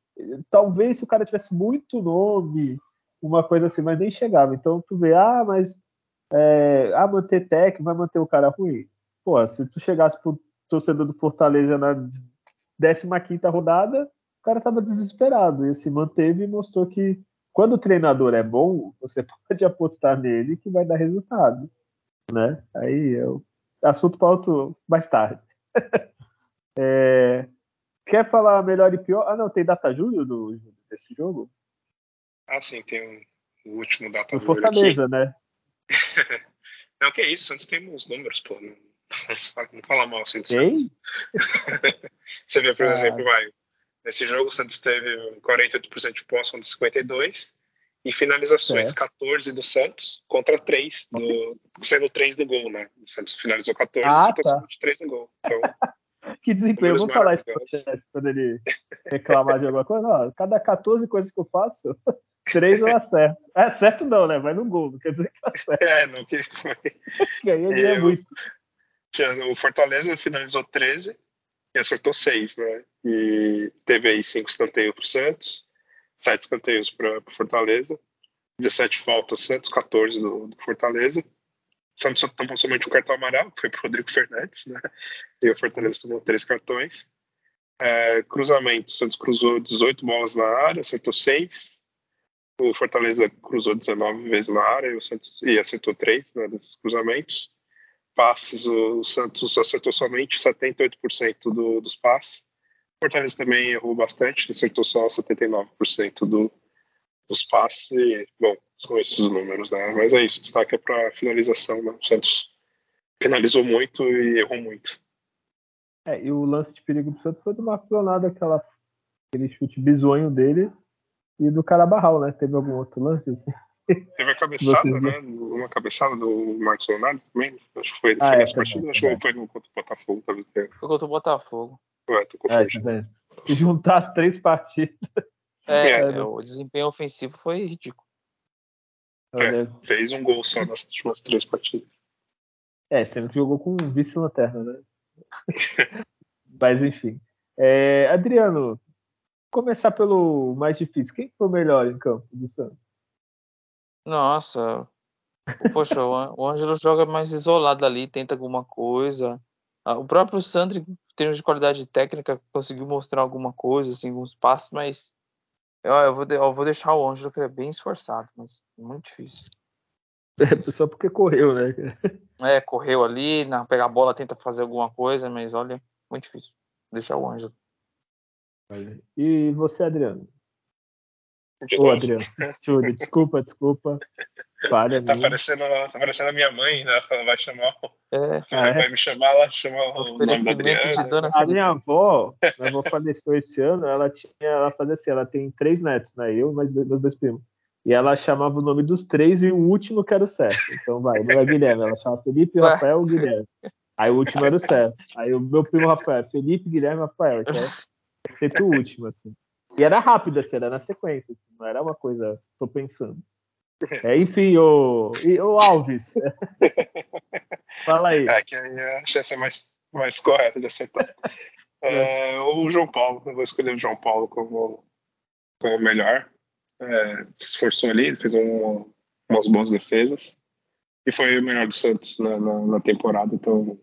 talvez se o cara tivesse muito nome, uma coisa assim, mas nem chegava. Então tu vê, ah, mas é, ah, manter técnico vai manter o cara ruim. Pô, se tu chegasse pro torcedor do Fortaleza na 15 rodada, o cara tava desesperado. E se manteve e mostrou que quando o treinador é bom, você (laughs) pode apostar nele que vai dar resultado. Né? Aí é o assunto para outro mais tarde. (laughs) é, Quer falar melhor e pior? Ah, não, tem data julho do, desse jogo? Ah, sim, tem o um, último data julho. Fortaleza, aqui. né? (laughs) não, que é isso, antes temos números, pô. Não, (laughs) não fala mal assim do Santos. (laughs) Você vê, por ah. exemplo, vai. Nesse jogo o Santos teve 48% de posse contra 52% e finalizações, é. 14 do Santos contra 3, do, sendo 3 do gol, né? O Santos finalizou 14 ah, e tá. 3 no gol. Então, que desempenho. Eu vou falar isso pro chefe quando ele reclamar de alguma coisa. Não, cada 14 coisas que eu faço, (laughs) três eu acerto. É certo não, né? Vai no gol, não quer dizer que eu acerto. É, não que foi. (laughs) que aí é muito. O Fortaleza finalizou 13 e acertou 6, né? E teve aí 5 escanteios pro Santos, 7 escanteios para o Fortaleza, 17 faltas Santos, 14 do, do Fortaleza. Santos tomou somente um cartão amarelo, que foi para Rodrigo Fernandes, né? E o Fortaleza tomou três cartões. É, cruzamento, o Santos cruzou 18 bolas na área, acertou 6. O Fortaleza cruzou 19 vezes na área e, o Santos, e acertou 3 né, desses cruzamentos. Passes, o Santos acertou somente 78% do, dos passes. O Fortaleza também errou bastante, acertou só 79% do, os passes. E, bom, são esses os números, né? Mas é isso, destaque é para finalização, né? O Santos penalizou muito e errou muito. É, e o lance de perigo do Santos foi de uma clonada, aquela, aquele chute bizonho dele e do Carabarral, né? Teve algum outro lance assim? Teve a (laughs) cabeçada, né? Uma cabeçada do Marcos Leonardo também. Acho que foi, ah, é, partida, acho que foi no contra o Botafogo, talvez. Foi contra o Botafogo. Ué, tô é, tá Se juntar as três partidas. É, é, é, o desempenho ofensivo foi ridículo. É, fez um gol só nas últimas três partidas. É, sendo que jogou com vice-lanterna, né? (laughs) Mas enfim. É, Adriano, começar pelo mais difícil. Quem foi o melhor em campo do Santos? Nossa. Poxa, o Ângelo joga mais isolado ali, tenta alguma coisa. O próprio Sandri, em termos de qualidade técnica, conseguiu mostrar alguma coisa, assim, alguns passos, mas eu, eu, vou, eu vou deixar o Ângelo, que é bem esforçado, mas muito difícil. É, só porque correu, né? É, correu ali, na, pegar a bola, tenta fazer alguma coisa, mas olha, muito difícil. Deixar o Ângelo. E você, Adriano? Ô, Adriano. (laughs) Júlio, desculpa, desculpa. Falha tá parecendo, tá parecendo a minha mãe, né? Ela vai chamar. É. Ela vai me chamar, ela chama o nome da Adriana. A minha avó, minha avó faleceu esse ano, ela tinha, ela fazia assim, ela tem três netos, né? Eu, mais meus dois primos. E ela chamava o nome dos três e o último que era o certo. Então vai, não é Guilherme, ela chama Felipe, Rafael e Guilherme. Aí o último era o certo. Aí o meu primo Rafael, Felipe, Guilherme, Rafael. Então é sempre o último, assim. E era rápido, assim, era na sequência. Assim, não era uma coisa, tô pensando. É, enfim, o, o Alves. (laughs) Fala aí. É, que aí a chance é mais, mais correta de acertar. (laughs) É, o João Paulo, eu vou escolher o João Paulo como, como melhor. É, se esforçou ali, fez um, umas boas defesas. E foi o melhor do Santos na, na, na temporada, então.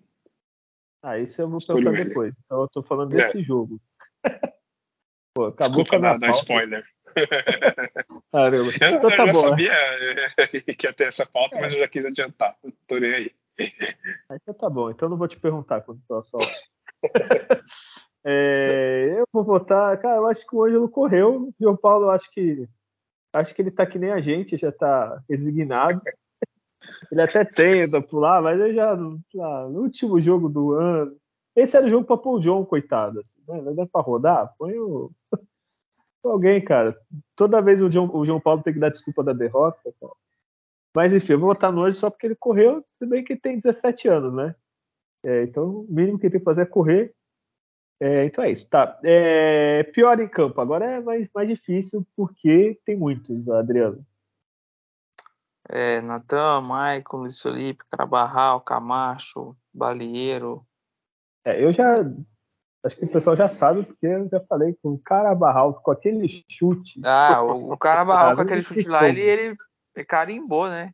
Ah, isso eu vou perguntar depois. Então eu tô falando desse é. jogo. (laughs) Pô, acabou Desculpa com a dar, spoiler. Caramba. Eu, então, tá eu já bom, sabia né? (laughs) que ia ter essa pauta, é. mas eu já quis adiantar. Tô nem aí. Então tá bom, então não vou te perguntar quando tô só. (laughs) é, eu vou votar, cara, eu acho que o Ângelo correu. O João Paulo, eu acho que acho que ele tá que nem a gente, já tá resignado. Ele até tenta pular, mas ele já lá, no último jogo do ano. Esse era o jogo para pôr o João, coitado. Assim, né? Não é para rodar? Põe o. alguém, cara. Toda vez o João, o João Paulo tem que dar desculpa da derrota. Cara. Mas enfim, eu vou votar no hoje só porque ele correu, se bem que ele tem 17 anos, né? É, então, o mínimo que ele tem que fazer é correr. É, então é isso, tá. É, pior em campo, agora é mais, mais difícil porque tem muitos, Adriano. É, Natan, Maicon, Luiz Felipe, Carabarral, Camacho, Balieiro. É, eu já Acho que o pessoal já sabe, porque eu já falei com o Carabarral, com aquele chute. Ah, o, o Carabarral com aquele chute lá, ele, ele carimbou, né?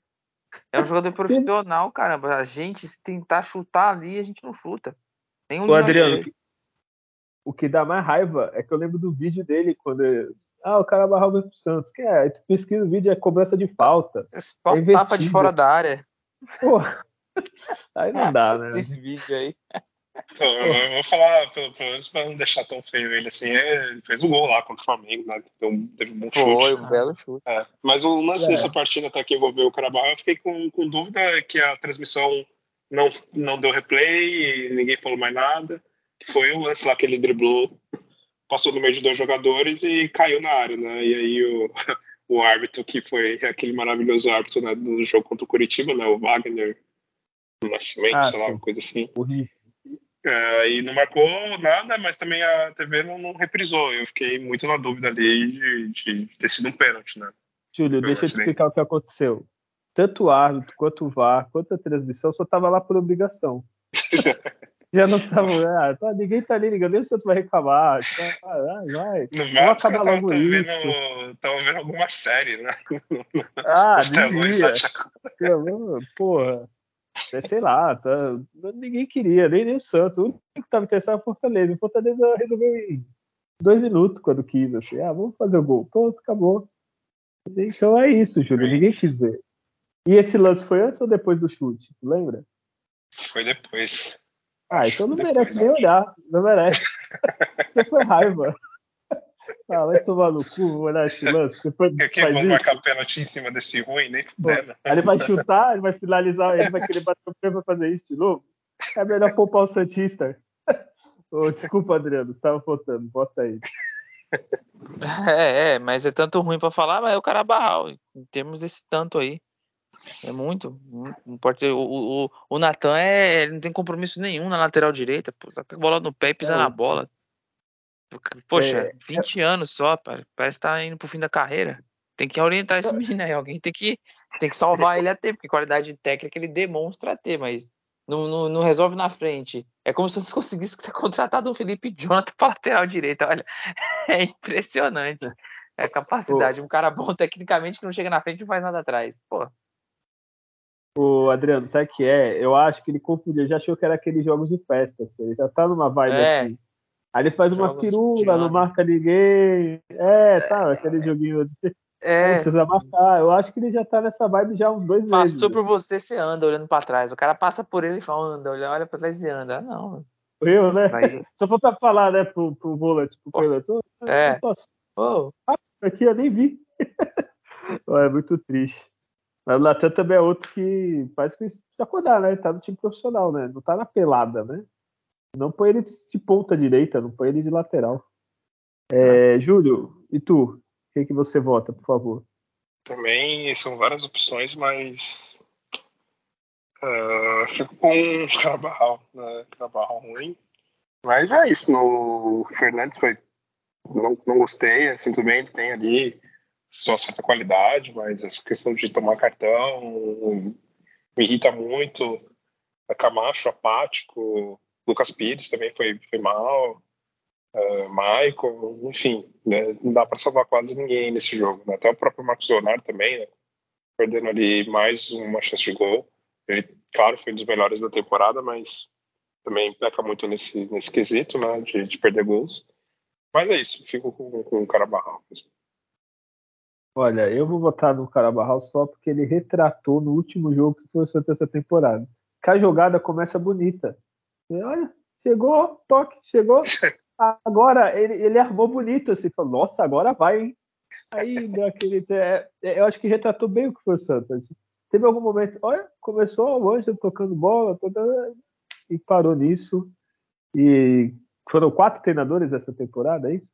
É um jogador profissional, caramba. A gente, se tentar chutar ali, a gente não chuta. Nenhum Ô, Adriano, o que dá mais raiva é que eu lembro do vídeo dele quando. Ele... Ah, o Carabarral veio pro Santos. Que é? Aí tu pesquisa o vídeo, é cobrança de falta. É só é tapa de fora da área. Porra. (laughs) Aí não dá, (laughs) né? Esse vídeo aí. Então, eu vou falar, pelo, pelo menos pra não deixar tão feio ele assim, é, ele fez um gol lá contra o Flamengo, né? Então, teve um bom chute. Foi, um belo chute. É. Mas o lance é. dessa partida até que envolveu o Carabao, eu fiquei com, com dúvida que a transmissão não, não deu replay, ninguém falou mais nada. Foi o lance lá que ele driblou, passou no meio de dois jogadores e caiu na área, né? E aí o, (laughs) o árbitro, que foi aquele maravilhoso árbitro né, do jogo contra o Curitiba, né? O Wagner Nascimento, ah, sei lá, uma coisa assim. Horrível é, e não marcou nada, mas também a TV não, não reprisou. Eu fiquei muito na dúvida ali de, de ter sido um pênalti, né? Júlio, deixa eu te explicar o que aconteceu. Tanto o árbitro, quanto o VAR, quanto a transmissão, só tava lá por obrigação. (laughs) Já não tava. Ah, tá, ninguém tá ali ligando, nem o Santos vai reclamar. Tá, ah, vai. No Vamos acabar logo tava isso. Tava vendo alguma série, né? Ah, (laughs) devia. Porra. É, sei lá, tá, ninguém queria, nem, nem o Santos. O único que estava interessado era o Fortaleza. O Fortaleza resolveu em dois minutos quando quis, assim, ah, vamos fazer o gol. Pronto, acabou. Então é isso, Júlio, ninguém quis ver. E esse lance foi antes ou depois do chute? Lembra? Foi depois. Ah, então não depois, merece não. nem olhar. Não merece. (laughs) Então foi raiva. Ah, vai tomar no cu, vou olhar esse lance. Depois que que vamos marcar pênalti em cima desse ruim, nem fudendo. Ele vai chutar, ele vai finalizar, ele vai querer bater o pé pra fazer isso de novo. É melhor poupar o Santista. (laughs) Oh, desculpa, Adriano, tava faltando, bota aí. É, é, mas é tanto ruim para falar, mas é o cara barral. Em termos desse tanto aí. É muito. Não pode ter, o o, o Natan é, não tem compromisso nenhum na lateral direita. Pô, tá com a bola no pé e pisa é, na bola. Poxa, é, 20 é... anos só, parece que tá indo pro fim da carreira. Tem que orientar esse menino aí, alguém tem que, tem que salvar ele a ter, porque qualidade técnica ele demonstra ter, mas não, não, não resolve na frente. É como se você (laughs) conseguisse ter contratado o Felipe Jonathan para lateral direita, olha. (laughs) É impressionante. É a capacidade. Um cara bom tecnicamente que não chega na frente e não faz nada atrás. Pô. O Adriano, sabe o que é? Eu acho que ele confundiu, já achou que era aqueles jogos de festa. Assim, ele já tá numa vibe é. assim. Aí ele faz uma firula, não marca ninguém. É, sabe? Aquele joguinho de. É. Precisa marcar. Eu acho que ele já tá nessa vibe já há uns dois Passou meses. Passou por você, você anda olhando pra trás. O cara passa por ele e fala, anda, olha, olha pra trás e anda. Ah, não. Eu, né? Aí... Só falta falar, né, pro, pro Bullet, pro piloto. É. Oh, aqui eu nem vi. (laughs) é muito triste. Mas o Natan também é outro que parece que precisa acordar, né? Ele tá no time profissional, né? Não tá na pelada, né? Não põe ele de ponta direita, não põe ele de lateral. É, Júlio, e tu? Quem que você vota, por favor? Também são várias opções, mas uh, fico com (laughs) Carabal, né? Carabal ruim. Mas é isso, no Fernandes foi. Não, não gostei, sinto bem, ele tem ali sua certa qualidade, mas essa questão de tomar cartão me irrita muito. Camacho apático, Lucas Pires também foi, foi mal, uh, Michael, enfim, né, não dá para salvar quase ninguém nesse jogo. Né? Até o próprio Marcos Leonardo também, né, perdendo ali mais uma chance de gol. Ele, claro, foi um dos melhores da temporada, mas também peca muito nesse, nesse quesito né, de, de perder gols. Mas é isso, fico com, com o Carabarral mesmo. Olha, eu vou votar no Carabarral só porque ele retratou no último jogo que foi o Santos essa temporada. Que a jogada começa bonita. Olha, chegou, toque, chegou. (laughs) Agora ele, ele armou bonito assim, falou, nossa, agora vai, hein? Aí deu aquele. É, é, eu acho que retratou bem o que foi o Santos. Teve algum momento, olha, começou o Ângelo tocando bola, toda, e parou nisso. E foram quatro treinadores essa temporada, é isso?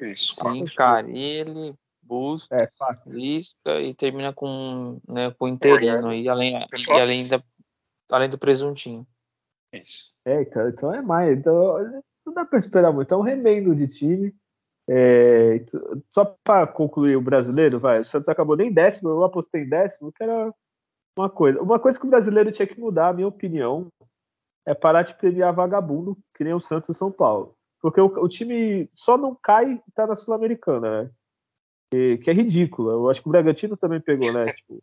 Isso, Sim, Carilli, Bustos, é, Lisca e termina com, né, com interino aí, além, e além, da, além do presuntinho. É, então, então é mais. Então, não dá para esperar muito. É um remendo de time. É, só para concluir o brasileiro, vai. O Santos acabou nem décimo, eu apostei em décimo, que era uma coisa. Uma coisa que o brasileiro tinha que mudar, a minha opinião, é parar de premiar vagabundo, que nem o Santos e São Paulo. Porque o, o time só não cai e tá na Sul-Americana, né? Que, que, é ridículo. Eu acho que o Bragantino também pegou, né? Tipo,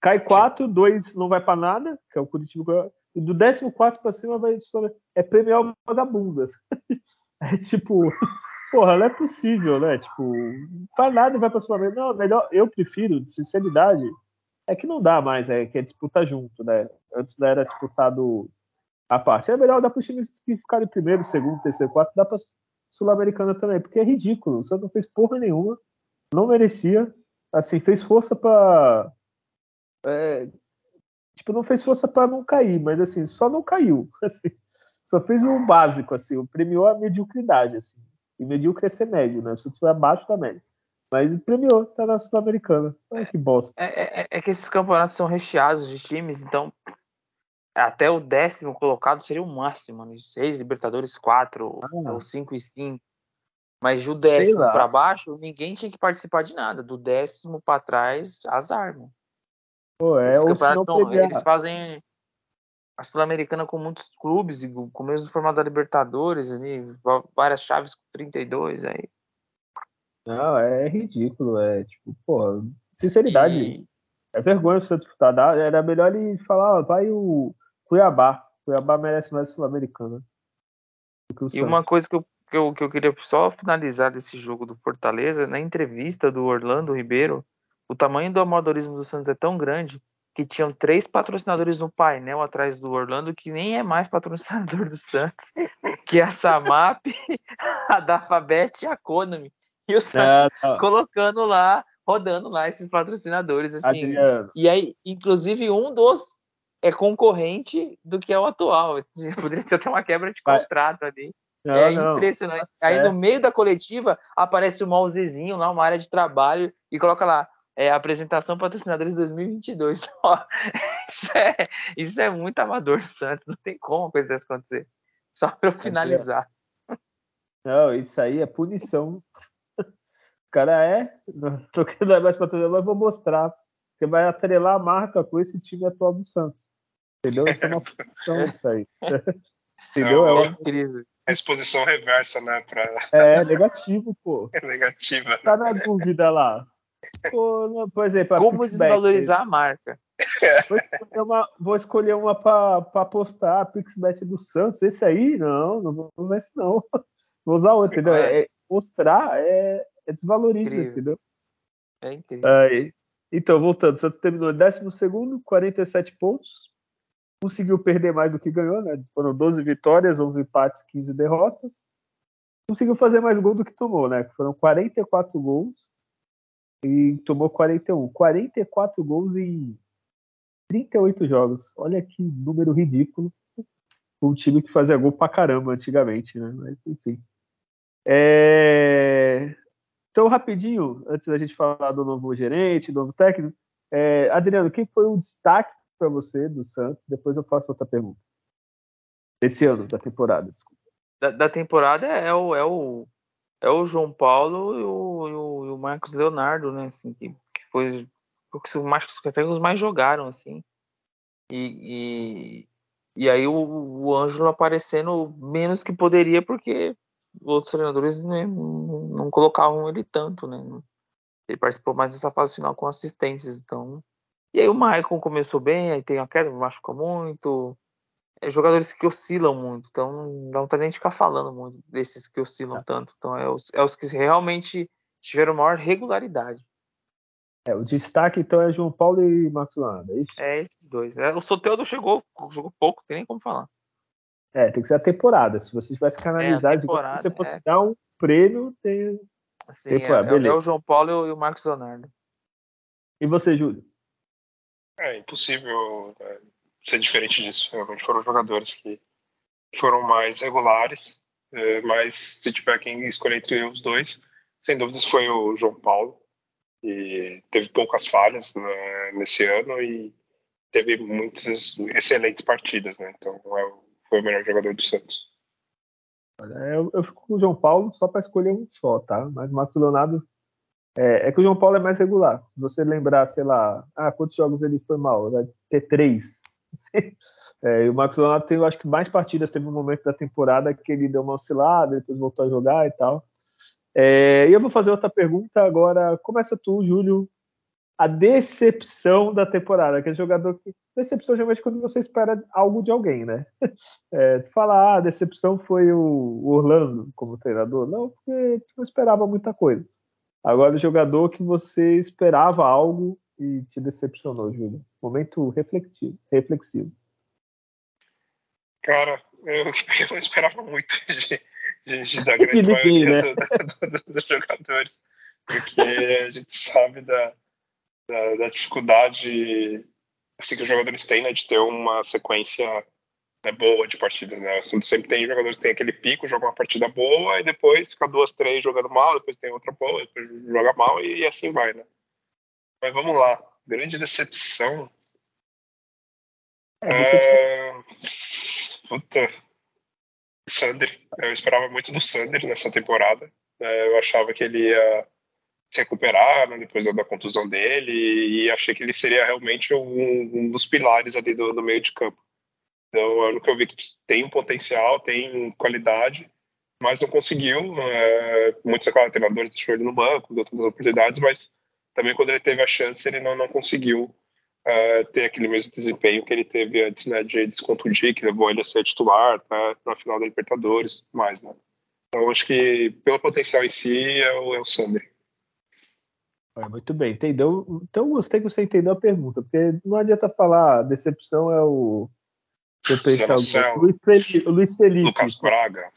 cai quatro, dois não vai para nada, que é o Curitiba. E do 14 para cima vai é premiar o vagabundo. (laughs) É tipo, porra, não é possível, né? Tipo, não faz nada e vai para Sul-Americana. Não, melhor, eu prefiro, de sinceridade, é que não dá mais, é que é disputa junto, né? Antes era disputado a parte. É melhor dar para os times que ficarem primeiro, segundo, terceiro, quarto, dá para Sul-Americana também, porque é ridículo. O Santos não fez porra nenhuma, não merecia. Assim, fez força para. É, tipo, não fez força para não cair, mas assim, só não caiu. (laughs) Assim, só fez o básico, assim, premiou a mediocridade, assim. E medíocre é ser médio, né? Se for abaixo da média. Mas premiou, tá na Sul-Americana. Ai, que bosta. É, é, é, que esses campeonatos são recheados de times, então até o décimo colocado seria o máximo, né? Seis Libertadores, quatro, ah. ou cinco e cinco. Mas do décimo para baixo, ninguém tinha que participar de nada. Do décimo para trás, azar, mano. Pô, é, tão, eles fazem a Sul-Americana com muitos clubes, com o mesmo formato da Libertadores, ali, várias chaves com 32 aí. Não, é ridículo, é tipo, pô, sinceridade. E... É vergonha você disputar. Era melhor ele falar, ó, vai o Cuiabá. Cuiabá merece mais Sul-Americana. E uma coisa que eu, que, eu, que eu queria só finalizar desse jogo do Fortaleza, na entrevista do Orlando Ribeiro, o tamanho do amadorismo do Santos é tão grande que tinham três patrocinadores no painel atrás do Orlando que nem é mais patrocinador do Santos, que é a Samap, (laughs) a Dafabet e a Konami. E o Santos é, colocando lá, rodando lá esses patrocinadores assim. Adriano. E aí, inclusive um dos é concorrente do que é o atual. (laughs) Poderia ter até uma quebra de contrato ali. Não, é não, impressionante. Tá Aí no meio da coletiva aparece o um mousezinho lá, uma área de trabalho, e coloca lá, é, apresentação patrocinadores 2022. (laughs) isso, é, isso é muito amador, Santos. Não tem como uma coisa dessa acontecer. Só para finalizar. Não, isso aí é punição. O cara é, não (laughs) tô querendo mais patrocinador, mas vou mostrar porque vai atrelar a marca com esse time atual do Santos. Entendeu? Isso é uma função, isso aí. (laughs) Entendeu? É, é incrível. A exposição reversa, né? Pra... É, negativo, pô. É negativa. Tá na dúvida lá. Pô, por exemplo, como desvalorizar a marca. Vou escolher uma, vou escolher uma pra, pra apostar, a PixBet do Santos. Esse aí, não, não vou usar esse não. Vou usar outro, entendeu? É, é, mostrar é, é desvaloriza, incrível. entendeu? É incrível. Aí, então, voltando, o Santos terminou em 12 47 pontos. Conseguiu perder mais do que ganhou, né? Foram 12 vitórias, 11 empates, 15 derrotas. Conseguiu fazer mais gol do que tomou, né? Foram 44 gols e tomou 41. 44 gols em 38 jogos. Olha que número ridículo. Um time que fazia gol pra caramba antigamente, né? Mas enfim. É... Então, rapidinho, antes da gente falar do novo gerente, do novo técnico, é... Adriano, quem foi o destaque para você do Santos? Depois eu faço outra pergunta. Esse ano, da temporada, desculpa. Da, da temporada é o, é o é o João Paulo e o, e o, e o Marcos Leonardo, né? Assim, que, que foi porque mais, até os mais jogaram, assim. E, e, e aí o, o Ângelo aparecendo menos que poderia, porque outros treinadores né, não, colocavam ele tanto, né? Ele participou mais dessa fase final com assistentes, então. E aí o Maicon começou bem, aí tem a queda, machuca muito jogadores que oscilam muito, então não tá nem de ficar falando muito desses que oscilam é. tanto. Então é os, é os que realmente tiveram maior regularidade. É, o destaque então é João Paulo e Marcos Leonardo, é isso? É, esses dois. É, o Soteldo chegou, jogou pouco, tem nem como falar. É, tem que ser a temporada. Se você tivesse canalizado, é, se você fosse é. dar um prêmio, tem. Assim, temporada. É, é, o João Paulo e o Marcos Leonardo. E você, Júlio? É impossível é, ser diferente disso. Realmente foram jogadores que foram mais regulares, é, mas se tiver quem escolher entre os dois, sem dúvidas foi o João Paulo. E teve poucas falhas né, nesse ano e teve muitas excelentes partidas, né? Então é foi o melhor jogador do Santos. Eu, eu fico com o João Paulo só para escolher um só, tá? Mas o Marcos Leonardo é, é, que o João Paulo é mais regular. Se você lembrar, sei lá, ah, quantos jogos ele foi mal? Vai ter três. É, e o Marcos Leonardo tem, eu acho que mais partidas. Teve um momento da temporada que ele deu uma oscilada, depois voltou a jogar e tal. É, e eu vou fazer outra pergunta agora. Começa tu, Júlio. A decepção da temporada, que é jogador que. Decepção geralmente quando você espera algo de alguém, né? (laughs) É, tu fala, ah, a decepção foi o Orlando como treinador. Não, porque tu não esperava muita coisa. Agora, o jogador que você esperava algo e te decepcionou, Júlio? Momento reflexivo. reflexivo. Cara, eu, (laughs) eu esperava muito de, de, de (laughs) da grande de ninguém, maioria né? do, do, dos jogadores, porque a gente sabe da, da, da, dificuldade assim, que os jogadores têm né, de ter uma sequência né, boa de partidas. Né? Sempre tem jogadores que tem aquele pico, joga uma partida boa e depois fica duas, três jogando mal, depois tem outra boa, depois joga mal e, e assim vai. Né? Mas vamos lá. Grande decepção. É, decepção. Uh, puta. Sander. Eu esperava muito do Sander nessa temporada. É, eu achava que ele ia se recuperar né, depois da contusão dele e achei que ele seria realmente um, um dos pilares ali do, do, meio de campo. Então, é o que eu vi que tem um potencial, tem qualidade, mas não conseguiu. É, muitos treinadores deixou ele no banco, deu outras oportunidades, mas também quando ele teve a chance, ele não, não conseguiu uh, ter aquele mesmo desempenho que ele teve antes, né, de descontundir, que levou ele a ser titular tá, na final da Libertadores e tudo mais, né. Então, acho que pelo potencial em si, é o, é o Sander. muito bem, entendeu? Então gostei que você entendeu a pergunta, porque não adianta falar decepção é o. Eu o Luiz Felipe, Luiz Felipe. Lucas Braga.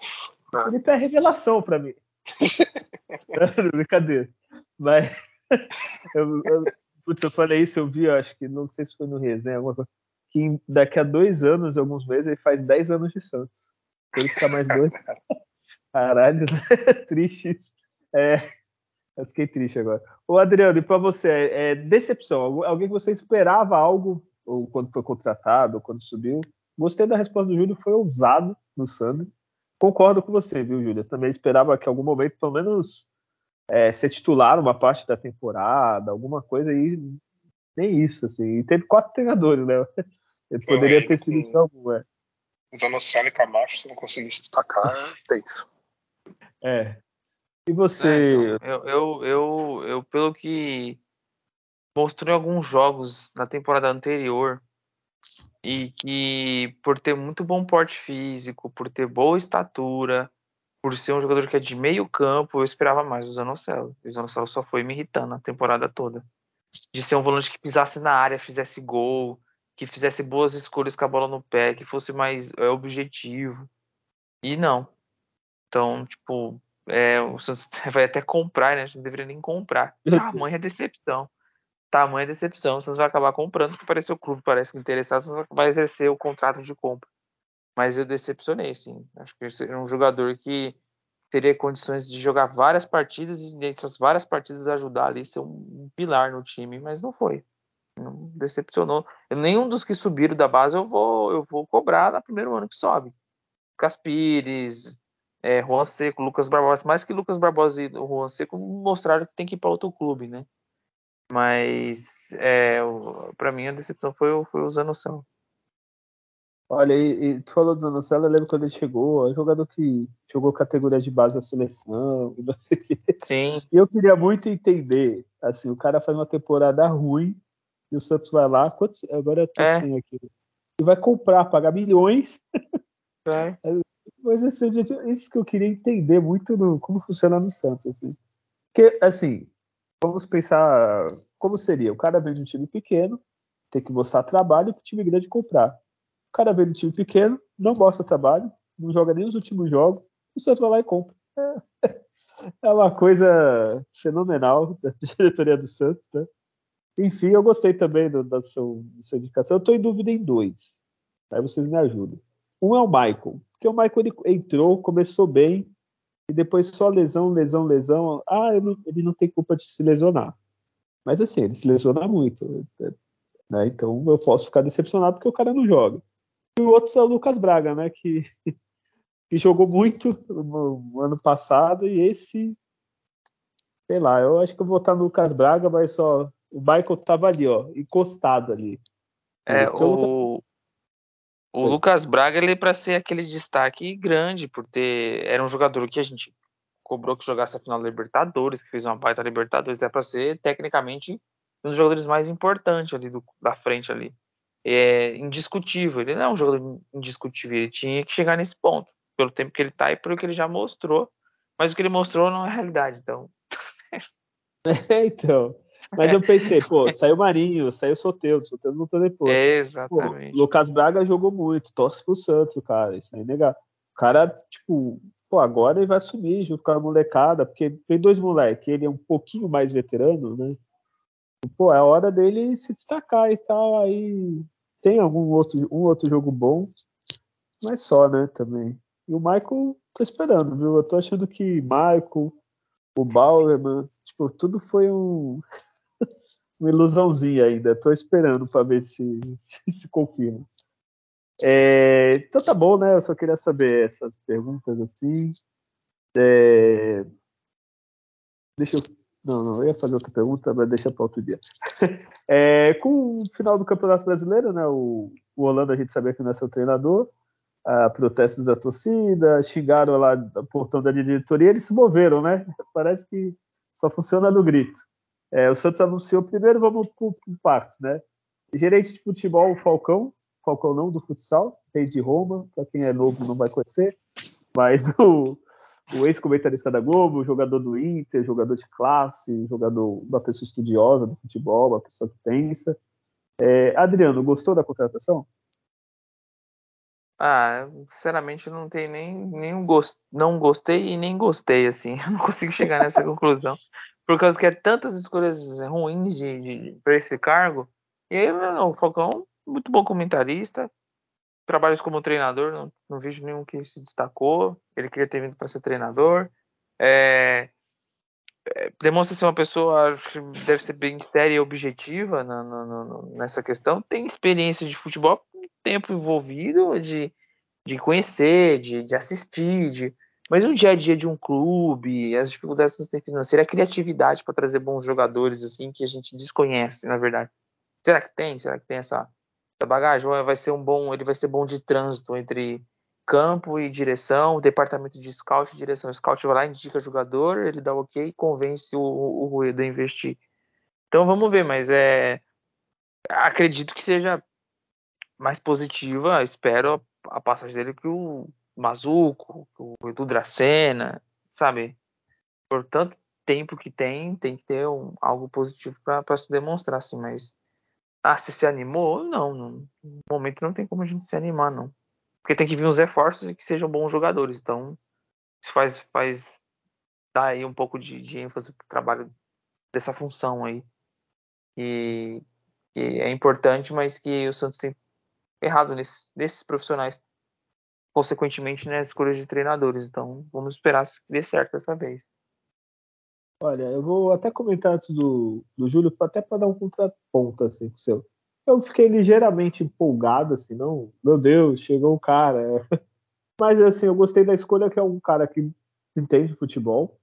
Felipe é revelação para mim. (laughs) (laughs) Brincadeira. Mas (laughs) eu, eu, putz, eu falei isso, eu vi, acho que não sei se foi no resenha, alguma coisa, que daqui a dois anos, alguns meses, ele faz dez anos de Santos. Ele fica mais dois. (laughs) Caralho, (laughs) triste isso. É, eu fiquei triste agora. Ô Adriano, e para você, é, decepção? Alguém que você esperava algo, ou quando foi contratado, ou quando subiu? Gostei da resposta do Júlio, foi ousado no Sandro. Concordo com você, viu, Júlio? Também esperava que em algum momento, pelo menos, é, ser titular uma parte da temporada, alguma coisa aí, nem isso, assim. E teve quatro treinadores, né? Ele poderia ter sido só algum, é. Zanossalho e Camacho, se não conseguir destacar, é (laughs) isso. É. E você. É, então, eu, eu, eu, eu, pelo que mostrou em alguns jogos na temporada anterior e que por ter muito bom porte físico, por ter boa estatura, por ser um jogador que é de meio campo, eu esperava mais do Zanocelo. O Zanocelo só foi me irritando a temporada toda. De ser um volante que pisasse na área, fizesse gol, que fizesse boas escolhas com a bola no pé, que fosse mais é, objetivo. E não. Então, tipo, é, o Santos (laughs) vai até comprar, né? A gente não deveria nem comprar. Tamanha decepção. Tamanha decepção. O Santos vai acabar comprando, porque parece o clube parece interessado, o Santos vai exercer o contrato de compra. Mas eu decepcionei, sim. Acho que é um jogador que teria condições de jogar várias partidas e nessas várias partidas ajudar ali, ser um pilar no time, mas não foi. Não decepcionou. Eu, nenhum dos que subiram da base eu vou, eu vou cobrar no primeiro ano que sobe. Caspires, é, Juan Seco, Lucas Barbosa, mais que Lucas Barbosa e Juan Seco mostraram que tem que ir para outro clube, né? Mas é, para mim a decepção foi, foi o Zanoção. Olha, e, e tu falou do Zanocelo, eu lembro quando ele chegou, é um jogador que jogou categoria de base da seleção, (laughs) não sei o quê. Sim. E eu queria muito entender, assim, o cara faz uma temporada ruim, e o Santos vai lá, quantos, agora eu tô é. assim aqui, e vai comprar, pagar milhões. (laughs) É. Mas assim, isso que eu queria entender muito no, como funciona no Santos, assim. Porque, assim, vamos pensar como seria, o cara vem de um time pequeno, tem que mostrar trabalho para o time grande comprar. O cara vem time pequeno, não mostra trabalho, não joga nem os últimos jogos, o Santos vai lá e compra. É, (laughs) é uma coisa fenomenal da (laughs) diretoria do Santos, né? Enfim, eu gostei também do, da, sua, da sua indicação. Eu estou em dúvida em dois. Aí vocês me ajudam. Um é o Michael, porque o Michael entrou, começou bem, e depois só lesão, lesão, lesão. Ah, ele, ele não tem culpa de se lesionar. Mas assim, ele se lesiona muito. Né? Então eu posso ficar decepcionado porque o cara não joga. E o outro é o Lucas Braga, né? Que, (laughs) que jogou muito no, ano passado e esse, sei lá, eu acho que eu vou botar no Lucas Braga, mas só o Michael tava ali, ó, encostado ali. É, o, Lucas... o Lucas Braga, ele é para ser aquele destaque grande, por ter. Era um jogador que a gente cobrou que jogasse a final da Libertadores, que fez uma baita Libertadores, é para ser tecnicamente um dos jogadores mais importantes ali do, da frente ali é indiscutível. Ele não é um jogador indiscutível. Ele tinha que chegar nesse ponto, pelo tempo que ele está e pelo que ele já mostrou. Mas o que ele mostrou não é realidade, então. (laughs) É, então. Mas eu pensei, pô, (laughs) saiu Marinho, saiu Soteudo, Soteudo não tô depois. exatamente. Pô, Lucas Braga jogou muito, torce pro Santos, cara, isso aí é legal. O cara, tipo, pô, agora ele vai subir junto com a molecada, porque tem dois moleques, ele é um pouquinho mais veterano, né? Pô, é hora dele se destacar e tal, aí tem algum outro, um outro jogo bom, mas só, né, também. E o Michael, tô esperando, viu? Eu tô achando que Michael, o Bauerman, tipo, tudo foi um, (laughs) uma ilusãozinha ainda. Tô esperando para ver se, se, se confirma. É, então tá bom, né? Eu só queria saber essas perguntas assim. É, deixa eu não, não, eu ia fazer outra pergunta, mas deixa para outro dia. (laughs) é, com o final do Campeonato Brasileiro, né, o, o Holanda a gente sabia que não é seu treinador, a protestos da torcida, xingaram lá no portão da diretoria, eles se moveram, né? Parece que só funciona no grito. É, o Santos anunciou primeiro, vamos por, por partes, né? Gerente de futebol, o Falcão, Falcão não do futsal, rei de Roma, para quem é novo não vai conhecer, mas (laughs) o, o ex-comentarista da Globo, jogador do Inter, jogador de classe, jogador, uma pessoa estudiosa do futebol, uma pessoa que pensa. É, Adriano, gostou da contratação? Ah, sinceramente não tem nem, nem um não gostei e nem gostei, assim. (laughs) Eu não consigo chegar nessa conclusão. Por causa que é tantas escolhas ruins de, de, para esse cargo. E aí, não, o Falcão, muito bom comentarista, trabalhos como treinador, não, não vejo nenhum que se destacou. Ele queria ter vindo para ser treinador. É, é, demonstra ser uma pessoa que deve ser bem séria e objetiva na, na, na, nessa questão. Tem experiência de futebol, tempo envolvido, de, de conhecer, de, de assistir, de, mas o dia a dia de um clube, as dificuldades que você tem financeira, a criatividade para trazer bons jogadores assim que a gente desconhece, na verdade. Será que tem? Será que tem essa, essa bagagem? Vai ser um bom, ele vai ser bom de trânsito entre campo e direção, departamento de scout e direção. O scout vai lá, indica jogador, ele dá ok, convence o, o Rueda a investir. Então vamos ver, mas é acredito que seja mais positiva, espero a passagem dele que o Mazuco, o Edu Dracena, sabe? Por tanto tempo que tem, tem que ter um, algo positivo para se demonstrar, assim, mas ah, se se animou? Não, no momento não tem como a gente se animar, não. Porque tem que vir uns reforços e que sejam bons jogadores. Então, faz, faz dar aí um pouco de, de ênfase para o trabalho dessa função aí. E que é importante, mas que o Santos tem errado nesse, nesses profissionais, consequentemente nas escolhas de treinadores. Então, vamos esperar se dê certo dessa vez. Olha, eu vou até comentar antes do, do Júlio, até para dar um contraponto assim com o seu. Eu fiquei ligeiramente empolgado, assim, não, meu Deus, chegou um cara. (laughs) Mas assim, eu gostei da escolha que é um cara que entende futebol.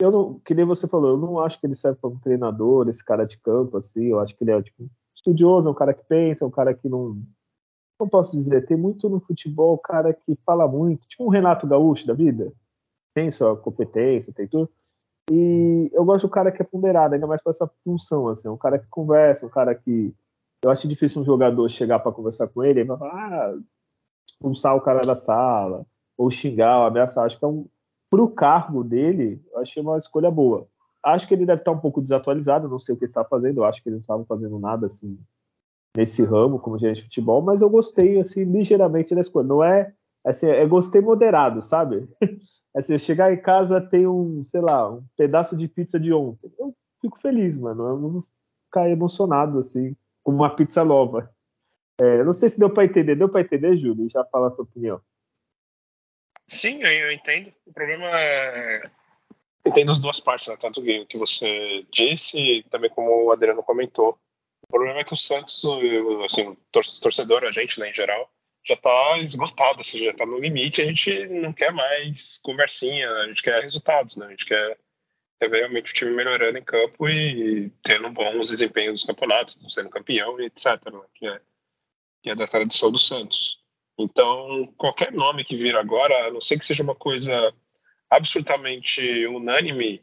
Eu não, que nem você falou, eu não acho que ele serve como treinador, esse cara de campo, assim. Eu acho que ele é tipo estudioso, é um cara que pensa, é um cara que não, não posso dizer, tem muito no futebol, cara que fala muito, tipo um Renato Gaúcho da vida, tem sua competência, tem tudo. E eu gosto do cara que é ponderado, ainda mais com essa função, assim, um cara que conversa, um cara que. Eu acho difícil um jogador chegar para conversar com ele e falar, ah, expulsar o cara da sala, ou xingar, ou ameaçar. Acho que é um. Pro cargo dele, eu achei uma escolha boa. Acho que ele deve estar um pouco desatualizado, não sei o que ele está fazendo, eu acho que ele não estava fazendo nada assim nesse ramo como gerente de futebol, mas eu gostei assim ligeiramente da escolha. Não é assim, é gostei moderado, sabe? (laughs) Assim, chegar em casa tem um, sei lá, um pedaço de pizza de ontem. Eu fico feliz, mano. Eu não vou ficar emocionado, assim, com uma pizza nova. É, não sei se deu para entender. Deu para entender, Júlio? Já fala a tua opinião. Sim, eu, eu entendo. O problema é. Entendo as duas partes, né? tanto o que você disse, também como o Adriano comentou. O problema é que o Santos, assim, torcedor, a gente, né, em geral, já está esgotado, assim, já está no limite, a gente não quer mais conversinha, a gente quer resultados, né? A gente quer, ver realmente o time melhorando em campo e tendo bons desempenhos nos campeonatos, sendo campeão e etc, né? que, é, que é da tradição do Santos. Então, qualquer nome que vir agora, a não ser que seja uma coisa absolutamente unânime,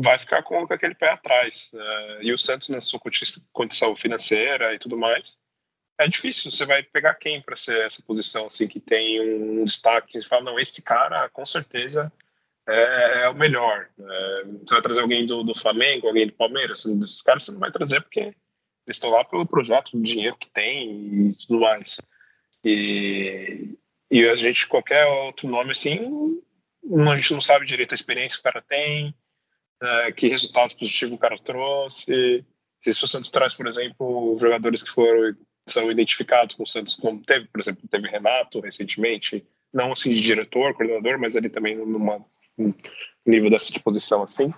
vai ficar com aquele pé atrás. Né? E o Santos, na sua condição financeira e tudo mais, é difícil. Você vai pegar quem para ser essa posição assim que tem um destaque? Você fala, não, esse cara com certeza é, é o melhor. É, você vai trazer alguém do, do Flamengo, alguém do Palmeiras. Esses caras você não vai trazer porque eles estão lá pelo projeto, do dinheiro que tem e tudo mais. E, e a gente, qualquer outro nome assim, a gente não sabe direito a experiência que o cara tem, é, que resultados positivos o cara trouxe. Se o Santos traz, por exemplo, jogadores que foram são identificados com o Santos, como teve, por exemplo, teve Renato recentemente, não assim de diretor, coordenador, mas ali também numa um nível dessa posição assim.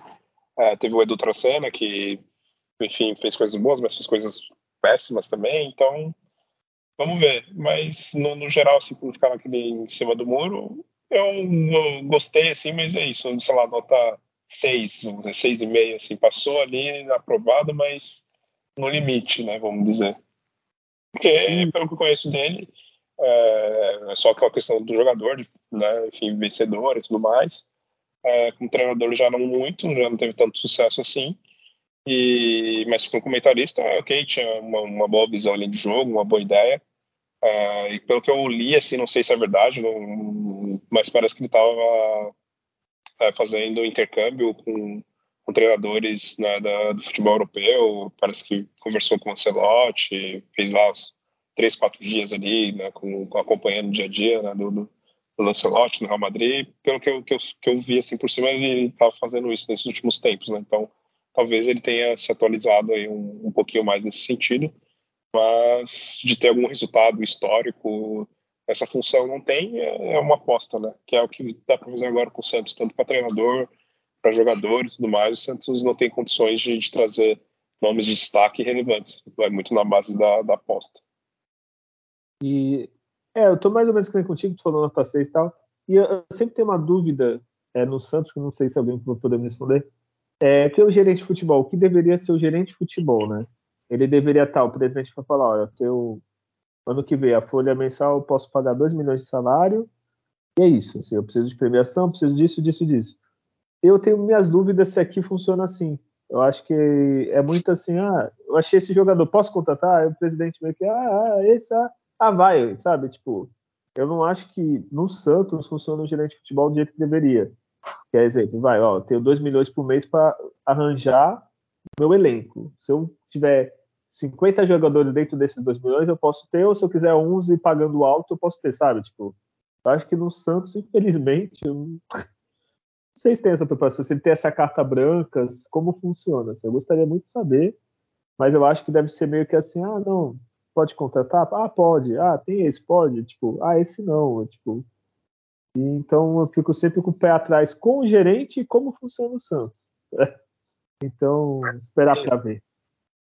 É, teve o Edu Tracena, que, enfim, fez coisas boas, mas fez coisas péssimas também, então vamos ver. Mas, no, no geral, assim, por ficar naquele em cima do muro, eu, eu gostei, assim, mas é isso, sei lá, nota 6, vamos dizer, 6,5, assim, passou ali, aprovado, mas no limite, né, vamos dizer. Porque, pelo que eu conheço dele, é, é só aquela questão do jogador, né, enfim, vencedor e tudo mais. É, como treinador já não muito, já não teve tanto sucesso assim. E, mas como comentarista, ok, tinha uma, uma boa visão ali de jogo, uma boa ideia. É, e pelo que eu li, assim, não sei se é verdade, não, mas parece que ele estava é, fazendo intercâmbio com com treinadores né, da, do futebol europeu, parece que conversou com o Ancelotti, fez lá os três, quatro dias ali, né, com, acompanhando o dia a dia né, do, do, Lancelotti no Real Madrid. Pelo que eu, que eu, que eu vi assim por cima, ele estava fazendo isso nesses últimos tempos, né? Então, talvez ele tenha se atualizado aí um, um pouquinho mais nesse sentido, mas de ter algum resultado histórico, essa função não tem, é, é uma aposta, né? Que é o que dá para fazer agora com o Santos, tanto para treinador para jogadores e tudo mais, o Santos não tem condições de, de trazer nomes de destaque relevantes. Vai muito na base da, da aposta. E é, eu tô mais ou menos contigo, tu falou nota 6 e tal. E eu, eu sempre tenho uma dúvida é, no Santos, que não sei se alguém poder me responder. É, que é o gerente de futebol, o que deveria ser o gerente de futebol, né? Ele deveria estar, o presidente vai falar, olha, teu ano que vem a folha mensal eu posso pagar 2 milhões de salário, e é isso, assim, eu preciso de premiação, preciso disso, disso, disso eu tenho minhas dúvidas se aqui funciona assim. Eu acho que é muito assim, ah, eu achei esse jogador, posso contratar? Aí o presidente meio que, ah, ah esse, ah, ah, vai, sabe? Tipo, eu não acho que no Santos funciona o gerente de futebol do jeito que deveria. Quer exemplo, vai, ó, eu tenho 2 milhões por mês para arranjar meu elenco. Se eu tiver 50 jogadores dentro desses 2 milhões, eu posso ter, ou se eu quiser 11 pagando alto, eu posso ter, sabe? Tipo, eu acho que no Santos, infelizmente, sei se tem essa preocupação, se ele tem essa carta branca, como funciona. Assim, eu gostaria muito de saber, mas eu acho que deve ser meio que assim, ah, não, pode contratar? Ah, pode. Ah, tem esse, pode. Tipo, ah, esse não. Tipo, então eu fico sempre com o pé atrás com o gerente e como funciona o Santos. (laughs) Então, esperar para ver.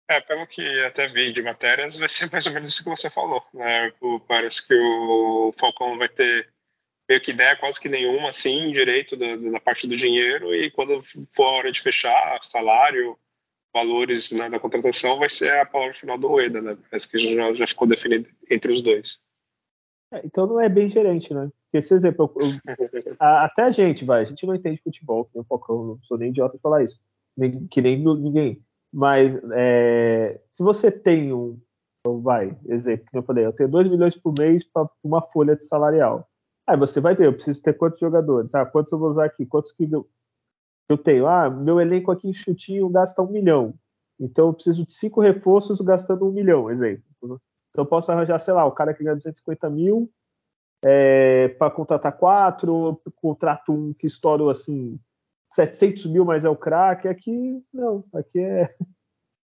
É, pelo que até vi de matérias, vai ser mais ou menos isso que você falou. Né? Parece que o Falcão vai ter meio que ideia quase que nenhuma, assim, direito da, da parte do dinheiro, e quando for a hora de fechar, salário, valores né, da contratação, vai ser a palavra final do Rueda, né? Parece que já, já ficou definido entre os dois. É, então não é bem gerente, né? Porque, esse exemplo, eu, eu, (laughs) a, até a gente, vai, a gente não entende futebol, nem um Falcão, não sou nem idiota de falar isso, nem, que nem ninguém. Mas é, se você tem um, vai, exemplo, que eu falei, eu tenho 2 milhões por mês para uma folha de salarial. Aí você vai ver, eu preciso ter quantos jogadores? Ah, quantos eu vou usar aqui? Quantos que eu, eu tenho? Ah, meu elenco aqui em chutinho gasta um milhão. Então eu preciso de cinco reforços gastando um milhão, exemplo. Então eu posso arranjar, sei lá, o cara que ganha 250 mil é, para contratar quatro, contrato um que estoura assim 700 mil, mas é o craque. Aqui, não, aqui é.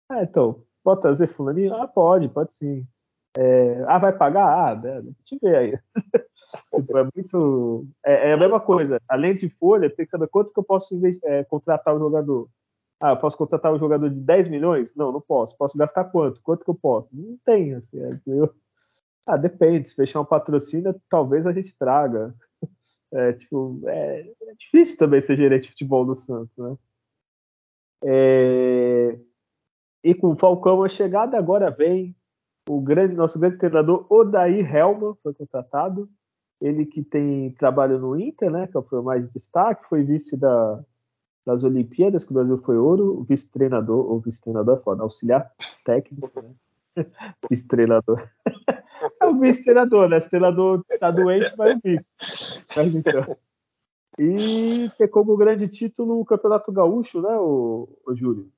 Ah, (laughs) então, pode trazer fulaninho? Ah, pode, pode sim. É... Ah, vai pagar? Ah, né, eu ver aí. (laughs) tipo, é muito. É, é, a mesma coisa. Além de folha, tem que saber quanto que eu posso é, contratar o jogador. Ah, eu posso contratar um jogador de 10 milhões? Não, não posso. Posso gastar quanto? Quanto que eu posso? Não tem, assim. É, eu... Ah, depende. Se fechar um patrocínio, talvez a gente traga. (laughs) É, tipo, é, é, difícil também ser gerente de futebol do Santos, né? É, e com o Falcão a chegada, agora vem o grande, nosso grande treinador Odair Helman, foi contratado. Ele que tem trabalho no Inter, né? Que foi o mais de destaque, foi vice da, das Olimpíadas, que o Brasil foi ouro, vice-treinador, ou vice-treinador é foda, auxiliar técnico, né? (laughs) vice-treinador. É o vice-treinador, né? Se o treinador tá doente, vai o vice. Mas então. E ter como grande título o Campeonato Gaúcho, né, o, o Júlio?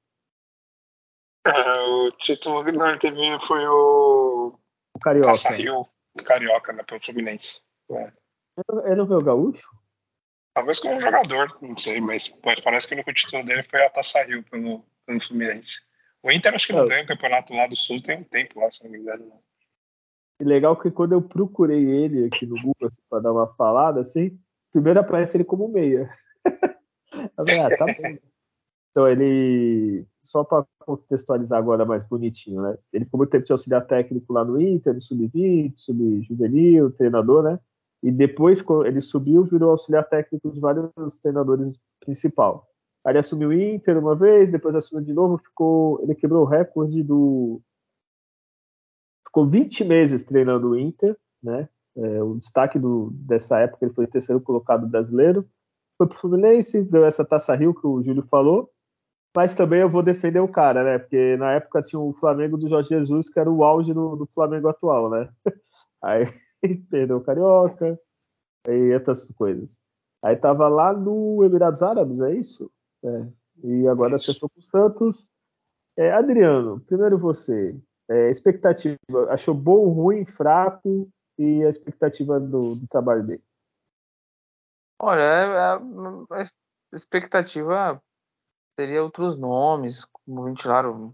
É, o título que não teve foi o. O Carioca. Saiu o Carioca, né, pelo Fluminense. É. Ele não veio o Gaúcho? Talvez como jogador, não sei, mas, mas parece que o único título dele foi a Taça Rio pelo, pelo Fluminense. O Inter acho que não, ganha o campeonato lá do Sul tem um tempo lá, se não me engano. Não. E legal que quando eu procurei ele aqui no Google assim, para dar uma falada, assim, primeiro aparece ele como meia. (laughs) eu falei, ah, tá bom. Então ele, só para contextualizar agora mais bonitinho, né? Ele ficou muito tempo de auxiliar técnico lá no Inter, no Sub-20, Sub-Juvenil, treinador, né? E depois, ele subiu, virou auxiliar técnico de vários treinadores principal. Aí ele assumiu o Inter uma vez, depois assumiu de novo, ficou, ele quebrou o recorde do ficou 20 meses treinando o Inter, né? É, o destaque do, dessa época ele foi o terceiro colocado brasileiro. Foi pro Fluminense, deu essa taça Rio que o Júlio falou. Mas também eu vou defender o cara, né? Porque na época tinha o Flamengo do Jorge Jesus, que era o auge do, do Flamengo atual, né? (laughs) Aí (laughs) perdeu o Carioca e essas coisas. Aí tava lá no Emirados Árabes, é isso? É. E agora acertou com o Santos. É, Adriano, primeiro você. É, expectativa, achou bom, ruim, fraco e a expectativa do, do trabalho dele? Olha, é, a, a expectativa seria outros nomes, como ventilaram,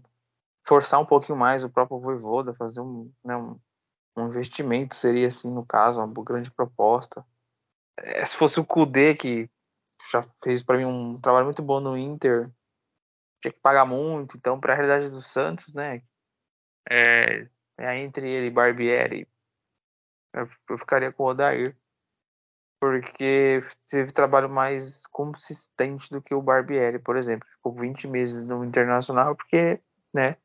forçar um pouquinho mais o próprio Voivoda, fazer um, né, um, um, investimento seria assim no caso uma grande proposta. É, se fosse o Kudê que já fez para mim um trabalho muito bom no Inter, tinha que pagar muito, então para a realidade do Santos, né, é, é entre ele e Barbieri, eu, eu ficaria com o Odair. Porque teve trabalho mais consistente do que o Barbieri, por exemplo. Ficou 20 meses no Internacional porque né,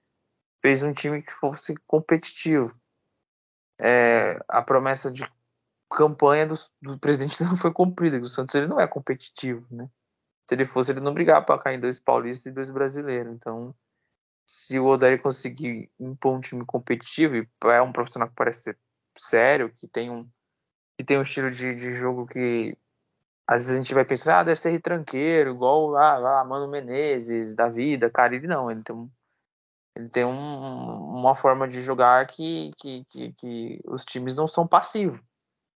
fez um time que fosse competitivo. É, a promessa de campanha do, do, presidente (laughs) não foi cumprida, o Santos ele não é competitivo, né? Se ele fosse, ele não brigava para cair em dois paulistas e dois brasileiros. Então, se o Odair conseguir impor um time competitivo, e é um profissional que parece ser sério, que tem um, que tem um estilo de, de jogo que às vezes a gente vai pensar, ah, deve ser retranqueiro, igual ah, ah, Mano Menezes, da vida, Caribe, não, ele tem ele tem um, uma forma de jogar que, que, que, que, os times não são passivos.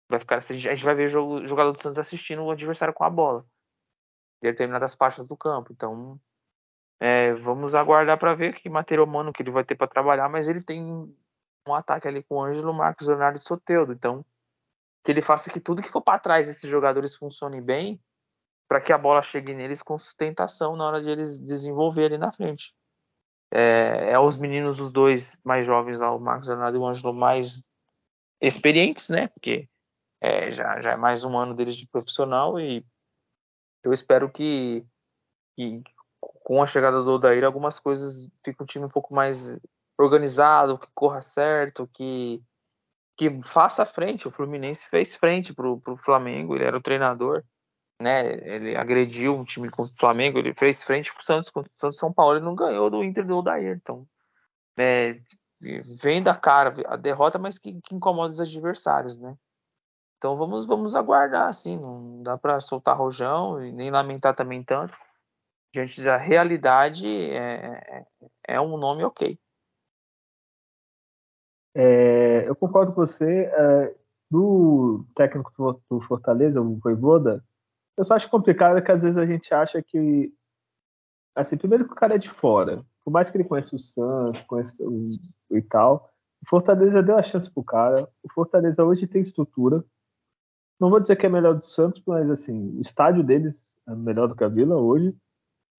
Vai ficar, a gente vai ver o jogador do Santos assistindo o adversário com a bola em determinadas partes do campo. Então, é, vamos aguardar para ver que material humano que ele vai ter para trabalhar, mas ele tem um ataque ali com o Ângelo, Marcos Leonardo e Soteudo. Então, que ele faça que tudo que for para trás desses jogadores funcione bem, para que a bola chegue neles com sustentação na hora de eles desenvolver ali na frente. É, é os meninos, os dois mais jovens lá, o Marcos Leonardo e o Ângelo, mais experientes, né? Porque é, já, já é mais um ano deles de profissional e eu espero que, que com a chegada do Odair algumas coisas fiquem um time um pouco mais organizado, que corra certo, que que faça frente. O Fluminense fez frente pro, pro Flamengo, ele era o treinador, né? Ele agrediu o time contra o Flamengo, ele fez frente pro Santos, contra o Santos São Paulo, ele não ganhou do Inter do Odair, então é, vem da cara a derrota, mas que, que, incomoda os adversários, né? Então vamos vamos aguardar, assim, não dá para soltar rojão e nem lamentar também tanto. Diante da realidade, é, é, é um nome ok. É, eu concordo com você. É, do técnico do Fortaleza, o Voivoda, eu só acho complicado que às vezes a gente acha que. Assim, primeiro que o cara é de fora. Por mais que ele conheça o Santos, conheça o, e tal, o Fortaleza deu a chance pro cara. O Fortaleza hoje tem estrutura. Não vou dizer que é melhor do Santos, mas assim, o estádio deles é melhor do que a Vila hoje.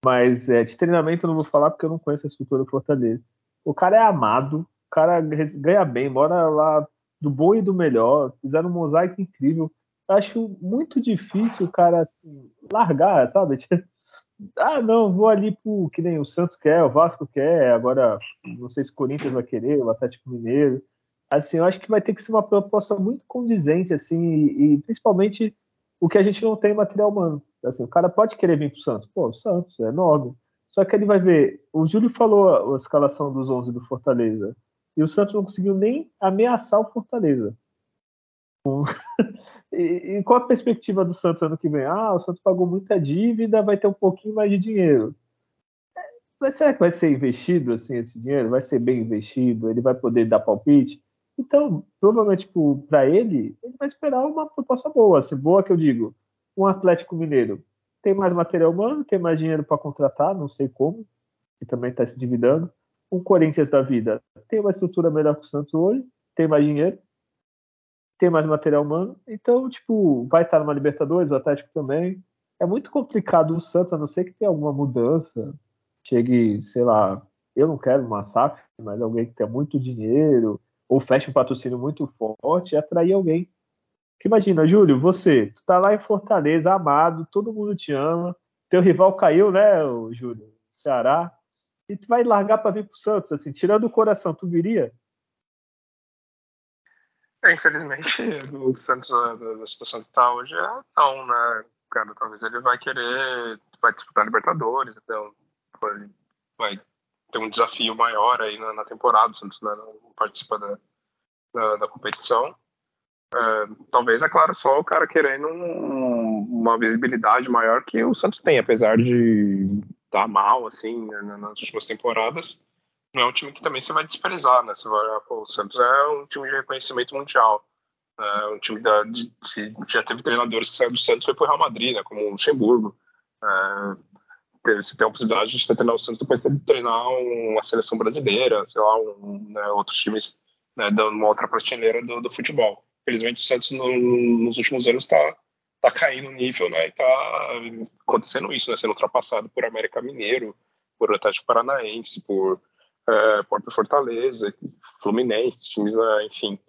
Mas é, de treinamento eu não vou falar porque eu não conheço a estrutura do Fortaleza. O cara é amado, o cara ganha bem, mora lá do bom e do melhor, fizeram um mosaico incrível. Acho muito difícil o cara assim, largar, sabe? (laughs) ah, não, vou ali pro que nem o Santos quer, o Vasco quer, agora não sei se o Corinthians vai querer, o Atlético Mineiro. Assim, eu acho que vai ter que ser uma proposta muito condizente, assim, e, e principalmente o que a gente não tem material humano. Assim, o cara pode querer vir pro Santos, pô, o Santos é enorme. Só que ele vai ver, o Júlio falou a escalação dos 11 do Fortaleza. E o Santos não conseguiu nem ameaçar o Fortaleza. (laughs) e, e, qual a perspectiva do Santos ano que vem? Ah, o Santos pagou muita dívida, vai ter um pouquinho mais de dinheiro. Mas será que vai ser investido assim esse dinheiro? Vai ser bem investido? Ele vai poder dar palpite? Então, provavelmente para ele, ele vai esperar uma proposta boa, assim, boa que eu digo. Um Atlético Mineiro tem mais material humano, tem mais dinheiro para contratar, não sei como, e também está se endividando o Corinthians da vida tem uma estrutura melhor que o Santos hoje, tem mais dinheiro, tem mais material humano, então, tipo, vai estar numa Libertadores, o Atlético também. É muito complicado o Santos, a não ser que tenha alguma mudança, chegue, sei lá, eu não quero uma SAF, mas alguém que tenha muito dinheiro, ou feche um patrocínio muito forte e atrair alguém. Porque imagina, Júlio, você, tu tá lá em Fortaleza, amado, todo mundo te ama, teu rival caiu, né, Júlio? Ceará, e tu vai largar para vir pro Santos, assim, tirando o coração, tu viria? É, infelizmente, o Santos, na situação que tá hoje, é não, né? Cara, talvez ele vai querer, vai disputar Libertadores, então vai, vai ter um desafio maior aí na, na temporada, o Santos né, não participa da, da, da competição. É, talvez, é claro, só o cara querendo um, uma visibilidade maior que o Santos tem, apesar de tá mal, assim, né, nas últimas temporadas, não é um time que também você vai desprezar, né? Você vai, pô, o Santos é um time de reconhecimento mundial. É um time da, de, que já teve treinadores que saíram do Santos e foi pro Real Madrid, né? Como o Luxemburgo. É, teve, você tem a possibilidade de treinar o Santos depois de treinar uma seleção brasileira, sei lá, um, né, outros times né, dando uma outra prateleira do, do futebol. Felizmente o Santos no, nos últimos anos está tá caindo o nível, né? E tá acontecendo isso, né? Sendo ultrapassado por América Mineiro, por Atlético Paranaense, por é, Fortaleza, Fluminense, times, né? enfim.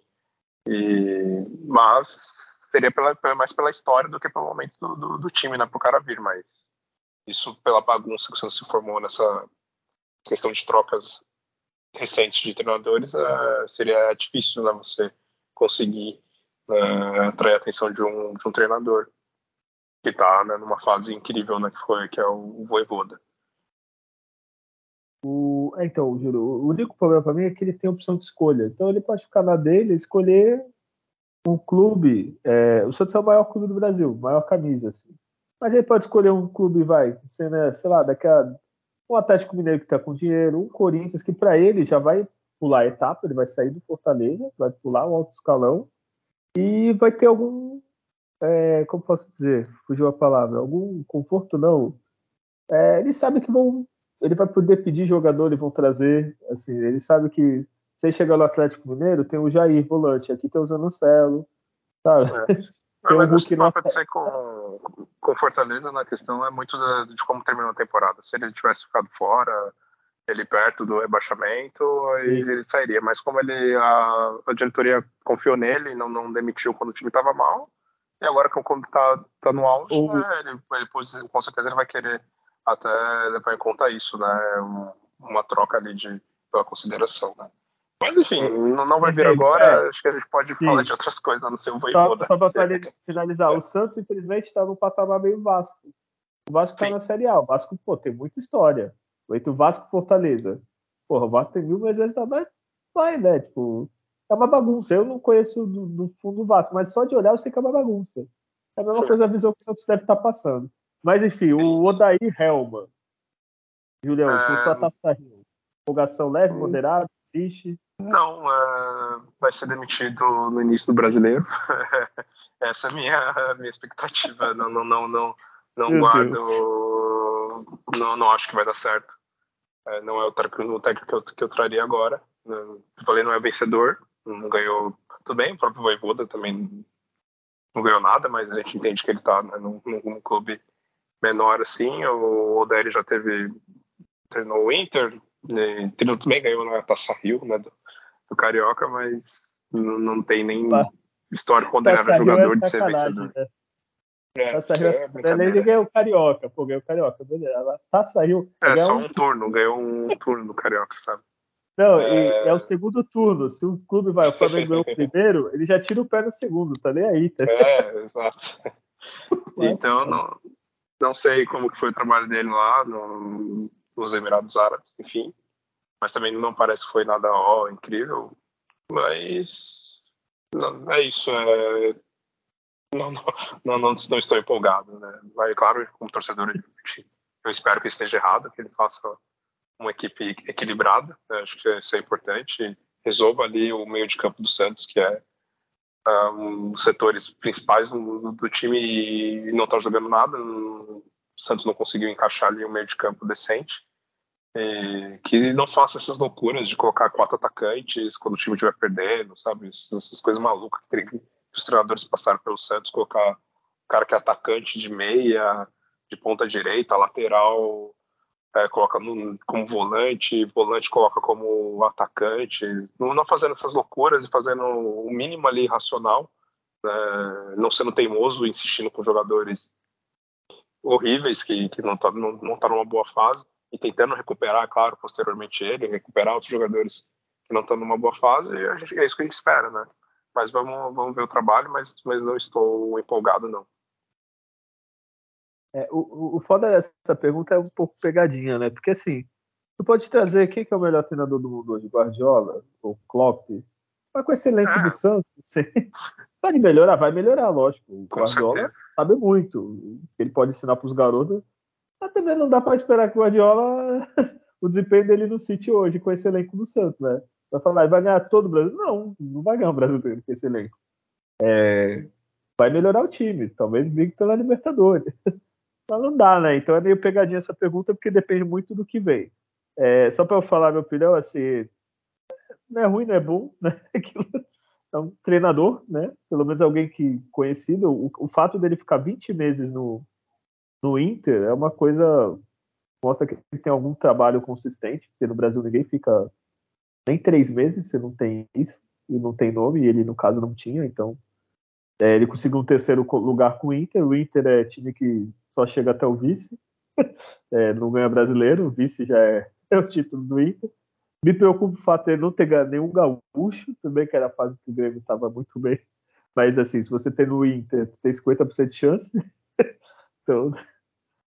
E, mas seria pela, mais pela história do que pelo momento do, do, do time, né? Pro cara vir, mas isso pela bagunça que se formou nessa questão de trocas recentes de treinadores, é, seria difícil, né? Você conseguir atrair a atenção de um, de um treinador. que tá né, numa fase incrível, né, que foi que é o Voivoda. O, é, então, Juro, o único problema para mim é que ele tem opção de escolha. Então ele pode ficar na dele, escolher um clube. É, o Santos é o maior clube do Brasil, maior camisa, assim. Mas ele pode escolher um clube, vai, sei, né, sei lá, daqui a um Atlético Mineiro que está com dinheiro, um Corinthians que para ele já vai pular a etapa, ele vai sair do Fortaleza, vai pular o alto escalão e vai ter algum, é, como posso dizer, fugiu a palavra, algum conforto não. É, ele sabe que vão, ele vai poder pedir jogador e vão trazer, assim, ele sabe que se chegar no Atlético Mineiro, tem o Jair volante, aqui tem o Zanocelo, sabe? É. (laughs) Tem mas um acho que não pode ser com, com Fortaleza na questão é muito de, de como terminou a temporada. Se ele tivesse ficado fora, ele perto do rebaixamento, aí ele sairia. Mas como ele a, a diretoria confiou nele, não, não demitiu quando o time estava mal, e agora que o clube está tá no auge, o... né, ele, ele, com certeza ele vai querer até levar em conta isso, né? Uma troca ali de, pela consideração, né? Mas enfim, não vai vir agora, é. acho que a gente pode Sim. falar de outras coisas, não sei o Voivoda. Só, só para finalizar, o Santos infelizmente está no patamar meio Vasco. O Vasco está na Série A, o Vasco, pô, tem muita história. Entre o Vasco e Fortaleza. Porra, o Vasco tem mil vezes também, vai, né? Tipo, é uma bagunça. Eu não conheço do, do, fundo do Vasco, mas só de olhar eu sei que é uma bagunça. É a mesma coisa a visão que o Santos deve estar tá passando. Mas enfim, o Odair Helma. Julião, é... com sua taça Rio. Empolgação leve, moderada, triste. Não, uh, vai ser demitido no início do brasileiro. (laughs) Essa é a minha, minha expectativa. Não, não, não, não, não guardo. Não, não acho que vai dar certo. É, não é o técnico, o técnico que, eu, que eu traria agora. Eu falei, não é vencedor. Não ganhou. Tudo bem, o próprio Voivoda também não ganhou nada, mas a gente entende que ele está né, num, num, clube menor assim. O Odair já teve. treinou o Inter, né, também ganhou na Taça Rio, né? Do, do Carioca, mas não, não tem nem Pá. história quando ele era jogador é de ser vencedor. Né? É, Rio é, é ele ganhou o Carioca, pô, ganhou o Carioca, beleza. Taça Rio. É, só um... um turno, ganhou um (laughs) turno no Carioca, sabe? Não, é... é... o segundo turno. Se o clube vai, o Flamengo ganhou o (laughs) primeiro, ele já tira o pé no segundo, tá nem aí, tá? É, exato. (laughs) então, não, não sei como que foi o trabalho dele lá no, nos Emirados Árabes, enfim mas também não parece que foi nada ó, incrível. Mas não, é isso. É, não, não, não, não, estou empolgado. Né? Mas, claro, como torcedor, eu espero que esteja errado, que ele faça uma equipe equilibrada. Né? Acho que isso é importante. Resolva ali o meio de campo do Santos, que é um dos setores principais do, do time e não está jogando nada. O Santos não conseguiu encaixar ali um meio de campo decente. É, que não faça essas loucuras de colocar quatro atacantes quando o time estiver perdendo, sabe? Essas, essas coisas malucas que, que, os treinadores passaram pelo Santos, colocar cara que é atacante de meia, de ponta direita, lateral, é, coloca no, como volante, volante coloca como atacante, não, fazendo essas loucuras e fazendo o mínimo ali racional, né? não sendo teimoso, insistindo com jogadores horríveis que, que não tá, não, não tá numa boa fase e tentando recuperar, claro, posteriormente ele, recuperar outros jogadores que não estão numa boa fase, e é isso que a gente espera, né? Mas vamos, vamos ver o trabalho, mas, mas não estou empolgado, não. É, o, o foda dessa pergunta é um pouco pegadinha, né? Porque assim, tu pode trazer quem que é o melhor treinador do mundo hoje, Guardiola ou Klopp? Mas com esse elenco é. do Santos, (laughs) assim, pode melhorar, vai melhorar, lógico. O Guardiola sabe muito. Ele pode ensinar para os garotos mas também não dá para esperar que o Guardiola, (laughs) o desempenho dele no City hoje, com esse elenco do Santos, né? Vai falar, vai ganhar todo o Brasil? Não, não vai ganhar o brasileiro com esse elenco. É, vai melhorar o time, talvez brigue pela Libertadores. (laughs) Mas não dá, né? Então é meio pegadinha essa pergunta, porque depende muito do que vem. É, só para eu falar minha opinião, assim, não é ruim, não é bom, (laughs) né? É um treinador, né? Pelo menos alguém que conhecido. O, o fato dele ficar 20 meses no, no Inter é uma coisa mostra que ele tem algum trabalho consistente, porque no Brasil ninguém fica nem três meses, você não tem isso, e não tem nome, e ele no caso não tinha, então é, ele conseguiu um terceiro lugar com o Inter, o Inter é time que só chega até o vice, (laughs) é, não ganha brasileiro, o vice já é, (laughs) é, o título do Inter. Me preocupa o fato de ele não ter ganhado nenhum gaúcho, também que era a fase que o Grêmio estava muito bem, mas assim, se você tem no Inter, tem 50% de chance, (laughs) Então,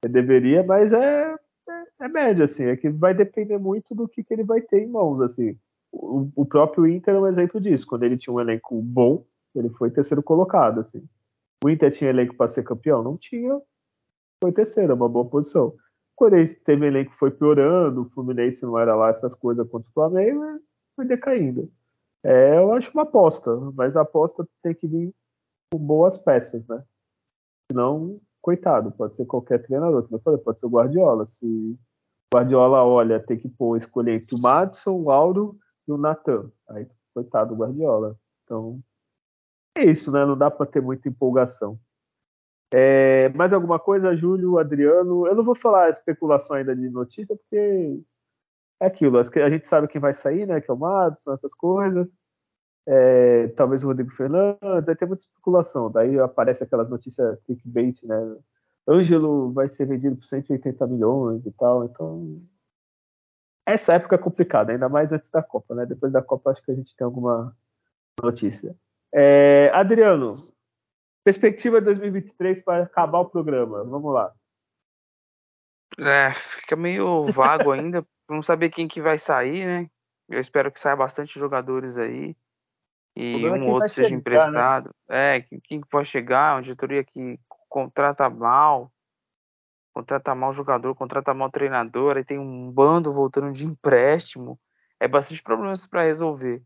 deveria, mas é, é, médio, assim. É que vai depender muito do que, que ele vai ter em mãos, assim. O, o, próprio Inter é um exemplo disso. Quando ele tinha um elenco bom, ele foi terceiro colocado, assim. O Inter tinha elenco para ser campeão? Não tinha. Foi terceiro, é uma boa posição. O Corinthians teve elenco foi piorando, o Fluminense não era lá essas coisas contra o Flamengo, foi decaindo. É, eu acho uma aposta, mas a aposta tem que vir com boas peças, né? Senão, coitado, pode ser qualquer treinador, como eu falei, pode ser o Guardiola. Se Guardiola olha, tem que pôr, escolher entre o Madison, o Auro e o Natan. Aí, coitado do Guardiola. Então, é isso, né? Não dá para ter muita empolgação. É, mais alguma coisa, Júlio, Adriano? Eu não vou falar especulação ainda de notícia, porque é aquilo, a gente sabe quem vai sair, né? Que é o Madison, essas coisas. É, talvez o Rodrigo Fernandes, aí tem muita especulação. Daí aparece aquelas notícias clickbait, né? Ângelo vai ser vendido por 180 milhões e tal. Então, essa época é complicada, ainda mais antes da Copa, né? Depois da Copa, acho que a gente tem alguma notícia. É, Adriano, perspectiva 2023 para acabar o programa. Vamos lá. É, fica meio vago (laughs) ainda, não saber quem que vai sair, né? Eu espero que saia bastante jogadores aí e é um outro seja chegar, né? emprestado. Né? É, quem, quem pode chegar, uma diretoria que contrata mal, contrata mal jogador, contrata mal treinador, aí tem um bando voltando de empréstimo. É bastante problemas para resolver.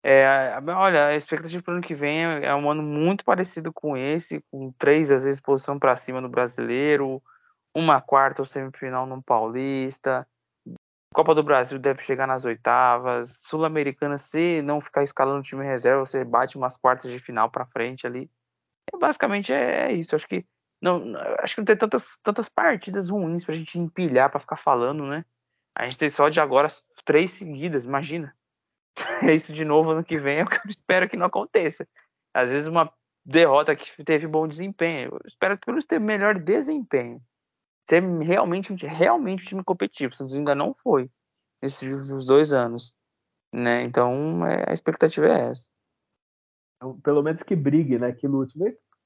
É, olha, a expectativa para o ano que vem é, é um ano muito parecido com esse, com três, às vezes, posição para cima no brasileiro, uma quarta ou semifinal no Paulista. Copa do Brasil deve chegar nas oitavas. Sul-Americana, se não ficar escalando o time reserva, você bate umas quartas de final para frente ali. E basicamente é, é, isso. Acho que não, acho que não tem tantas, tantas partidas ruins pra gente empilhar para ficar falando, né? A gente tem só de agora três seguidas, imagina. É (laughs) isso de novo ano que vem, é o que eu espero que não aconteça. Às vezes uma derrota que teve bom desempenho. Eu espero que eles tenham melhor desempenho ser realmente, realmente um time competitivo. O Santos ainda não foi nesses dois anos. Né? Então é, a expectativa é essa. Pelo menos que brigue, né? Que lute.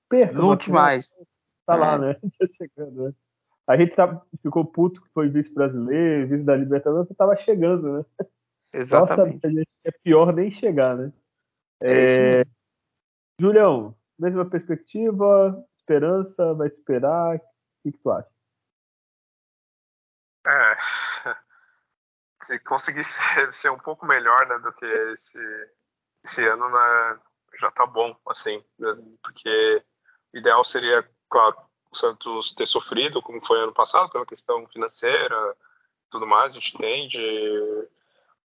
Perca, lute mais. Tá é. lá, né? (laughs) Tá chegando, né? A gente tá, ficou puto que foi vice-brasileiro, vice da Libertadores, que tava chegando, né? Exatamente. Nossa, a gente é pior nem chegar, né? É, é Julião, mesma perspectiva, esperança, vai esperar, o que, que tu acha? É, (laughs) se conseguir ser, (laughs) ser, um pouco melhor né, do que esse, esse ano, né, já tá bom, assim, né, porque o ideal seria o Santos ter sofrido, como foi ano passado, pela questão financeira, tudo mais, a gente entende,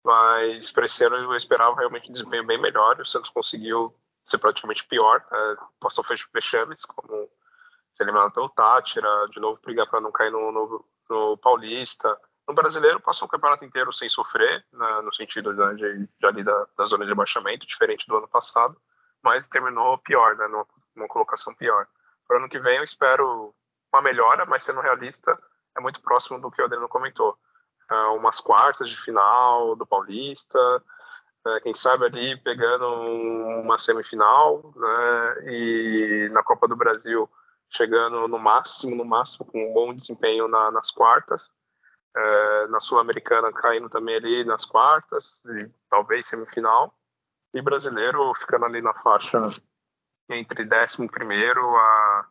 mas para esse ano eu esperava realmente um desempenho bem melhor, o Santos conseguiu ser praticamente pior, né, passou fechames, como ser eliminado pelo Tátira, de novo brigar para não cair no, no, no Paulista. No Brasileiro, passou o campeonato inteiro sem sofrer, né, no sentido né, de, de, ali da, da, zona de abaixamento, diferente do ano passado, mas terminou pior, né, numa, numa colocação pior. Para o ano que vem, eu espero uma melhora, mas sendo realista, é muito próximo do que o Adriano comentou. Uh, umas quartas de final do Paulista, uh, quem sabe ali pegando uma semifinal, né, e na Copa do Brasil chegando no máximo, no máximo, com um bom desempenho na, nas quartas. É, na Sul-Americana caindo também ali nas quartas, e talvez semifinal. E brasileiro ficando ali na faixa entre 11 a,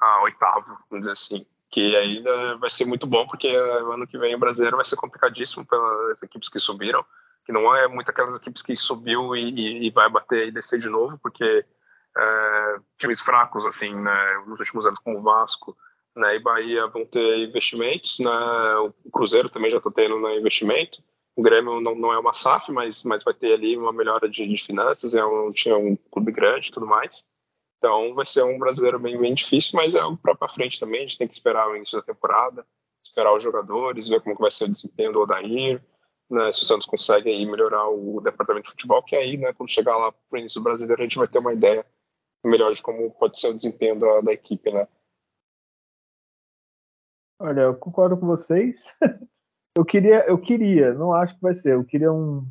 a oitavo, vamos dizer assim. Que ainda vai ser muito bom, porque ano que vem o brasileiro vai ser complicadíssimo pelas equipes que subiram, que não é muito aquelas equipes que subiu e, e, e vai bater e descer de novo, porque é, times fracos, assim, né, nos últimos anos, como o Vasco né, e Bahia vão ter investimentos, né, o Cruzeiro também já está tendo né, investimento, o Grêmio não, não é uma SAF, mas, mas vai ter ali uma melhora de, de finanças, é um, tinha um clube grande e tudo mais. Então vai ser um brasileiro bem, bem difícil, mas é algo para frente também. A gente tem que esperar o início da temporada, esperar os jogadores, ver como vai ser o desempenho do Odair, né, se o Santos consegue aí melhorar o departamento de futebol, que aí, né, quando chegar lá para o início do brasileiro, a gente vai ter uma ideia melhor de como pode ser o desempenho da, da equipe, né? Olha, eu concordo com vocês. (laughs) Eu queria, eu queria, não acho que vai ser. Eu queria um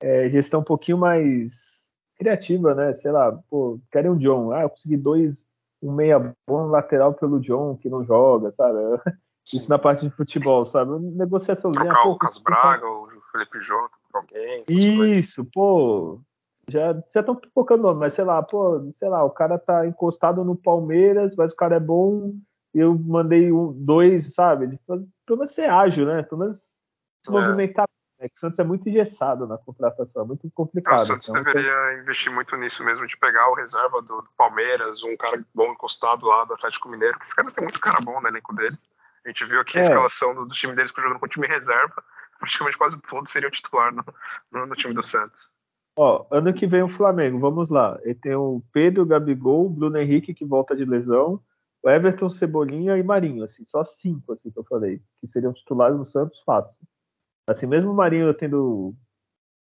é, gestão um pouquinho mais criativa, né? Sei lá, pô, querem um John. Ah, eu consegui dois um meia bom lateral pelo John, que não joga, sabe? (laughs) Isso na parte de futebol, sabe? Negociaçãozinha. Trocar o Lucas Braga, o Felipe Jota por alguém. Isso, pô. Já estão pipocando nome, mas sei lá, pô, sei lá, o cara tá encostado no Palmeiras, mas o cara é bom, eu mandei um, dois, sabe? Pelo menos ser ágil, né? Pelo menos se é. movimentar. É que o Santos é muito engessado na contratação, é muito complicado. o Santos é deveria investir muito nisso mesmo, de pegar o reserva do, do, Palmeiras, um cara bom encostado lá do Atlético Mineiro, que esse cara tem muito cara bom no elenco deles. A gente viu aqui é. a escalação do, do time deles jogando com o time reserva, praticamente quase todos seriam titular no, no, no, time do Santos. Ó, ano que vem o Flamengo, vamos lá. Ele tem o Pedro, Gabigol, Bruno Henrique que volta de lesão, Everton, Cebolinha e Marinho, assim, só cinco, assim que eu falei, que seriam titulares do Santos fácil. Assim, mesmo o Marinho tendo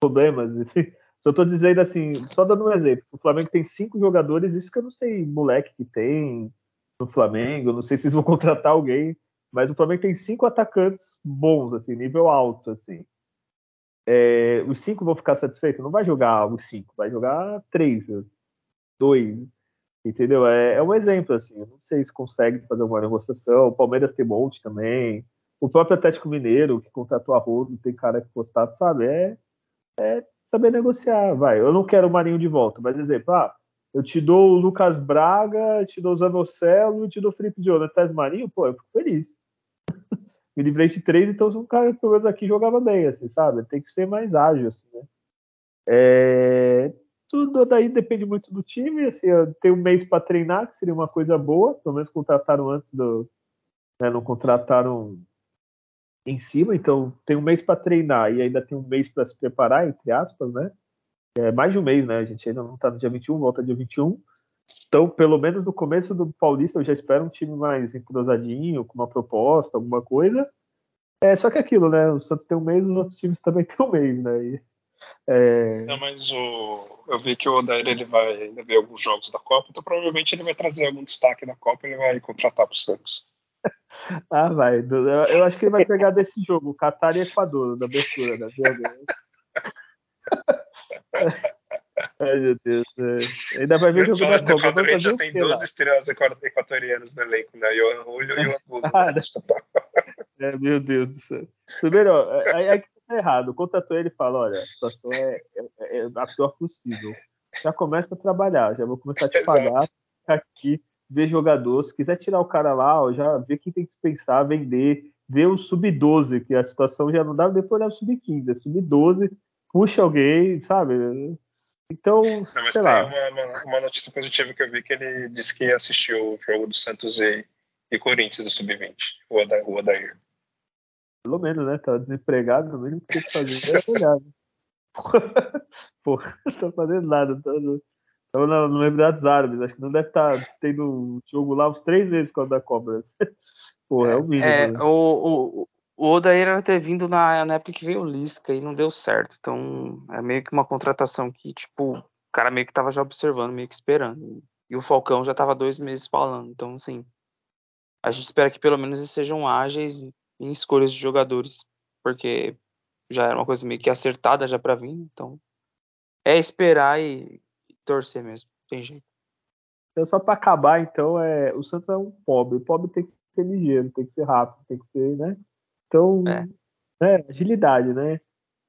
problemas, (laughs) assim, só tô dizendo assim, só dando um exemplo, o Flamengo tem cinco jogadores, isso que eu não sei, moleque que tem no Flamengo, não sei se eles vão (laughs) contratar alguém, mas o Flamengo tem cinco atacantes bons, assim, nível alto, assim. É, os cinco vão ficar satisfeitos? Não vai jogar os cinco, vai jogar três, dois, entendeu? É, é um exemplo, assim. Não sei se consegue fazer uma negociação. O Palmeiras tem monte também. O próprio Atlético Mineiro, que contratou a Rodo, tem cara que postado, sabe? É, é saber negociar, vai. Eu não quero o Marinho de volta, mas exemplo, ah, eu te dou o Lucas Braga, te dou o Zanocelo, te dou o Felipe Jonathan Marinho, pô, eu fico feliz (laughs) me livrei de três, então um cara que pelo menos aqui jogava bem, assim, sabe? Tem que ser mais ágil, assim, né? É, tudo daí depende muito do time, assim, tem um mês para treinar, que seria uma coisa boa, pelo menos contrataram antes do. Né, não contrataram em cima, então tem um mês para treinar e ainda tem um mês para se preparar, entre aspas, né? É mais de um mês, né? A gente ainda não está no dia 21, volta dia 21. Então, pelo menos no começo do Paulista, eu já espero um time mais entrosadinho, com uma proposta, alguma coisa. É só que é aquilo, né? O Santos tem um mês, os outros times também (laughs) têm um mês, né? E, é... Não, mas o... eu vi que o Odair ele vai ver alguns jogos da Copa, então provavelmente ele vai trazer algum destaque da Copa e ele vai contratar para o Santos. (laughs) ah, vai. Eu acho que ele vai pegar desse jogo, Catar e Equador, da abertura, né? (laughs) Ai, meu Deus. É. Ainda vai ver o jogo da Copa. Vai fazer já tem duas estrelas equatorianas no elenco, né? Johan Julio e o (laughs) Angulo. Ah, né? é, meu Deus do céu. Primeiro, aí é que tá errado. Contratou ele e fala: olha, a situação é, é, é, a pior possível. Já começa a trabalhar, já vou começar a te pagar, aqui, ver jogador. Se quiser tirar o cara lá, ó, já vê quem tem que pensar, vender, ver o sub-12, que a situação já não dá, depois é o sub-15, é sub-12, puxa alguém, sabe? Então, Não, mas sei lá. Uma, uma, notícia positiva que eu vi que ele disse que assistiu o jogo do Santos e, e Corinthians do Sub-20, o, Odair. Pelo menos, né? Tá desempregado, no mínimo que fazer é olhar. Pô, não tá fazendo nada. Tá no, tava no, no Emirados Árabes, acho que não deve estar tá tendo jogo lá uns três meses por causa da cobra. (laughs) Pô, é o mínimo. É, né? o, o, o Odair era ter vindo na, na época que veio o Lisca e não deu certo. Então, é meio que uma contratação que, tipo, o cara meio que tava já observando, meio que esperando. E o Falcão já tava dois meses falando. Então, assim, a gente espera que pelo menos eles sejam ágeis em escolhas de jogadores, porque já era uma coisa meio que acertada já para vir. Então, é esperar e, e torcer mesmo. Tem jeito. Então, só para acabar, então, é, o Santos é um pobre. O pobre tem que ser ligeiro, tem que ser rápido, tem que ser, né? Então, é. né, agilidade, né?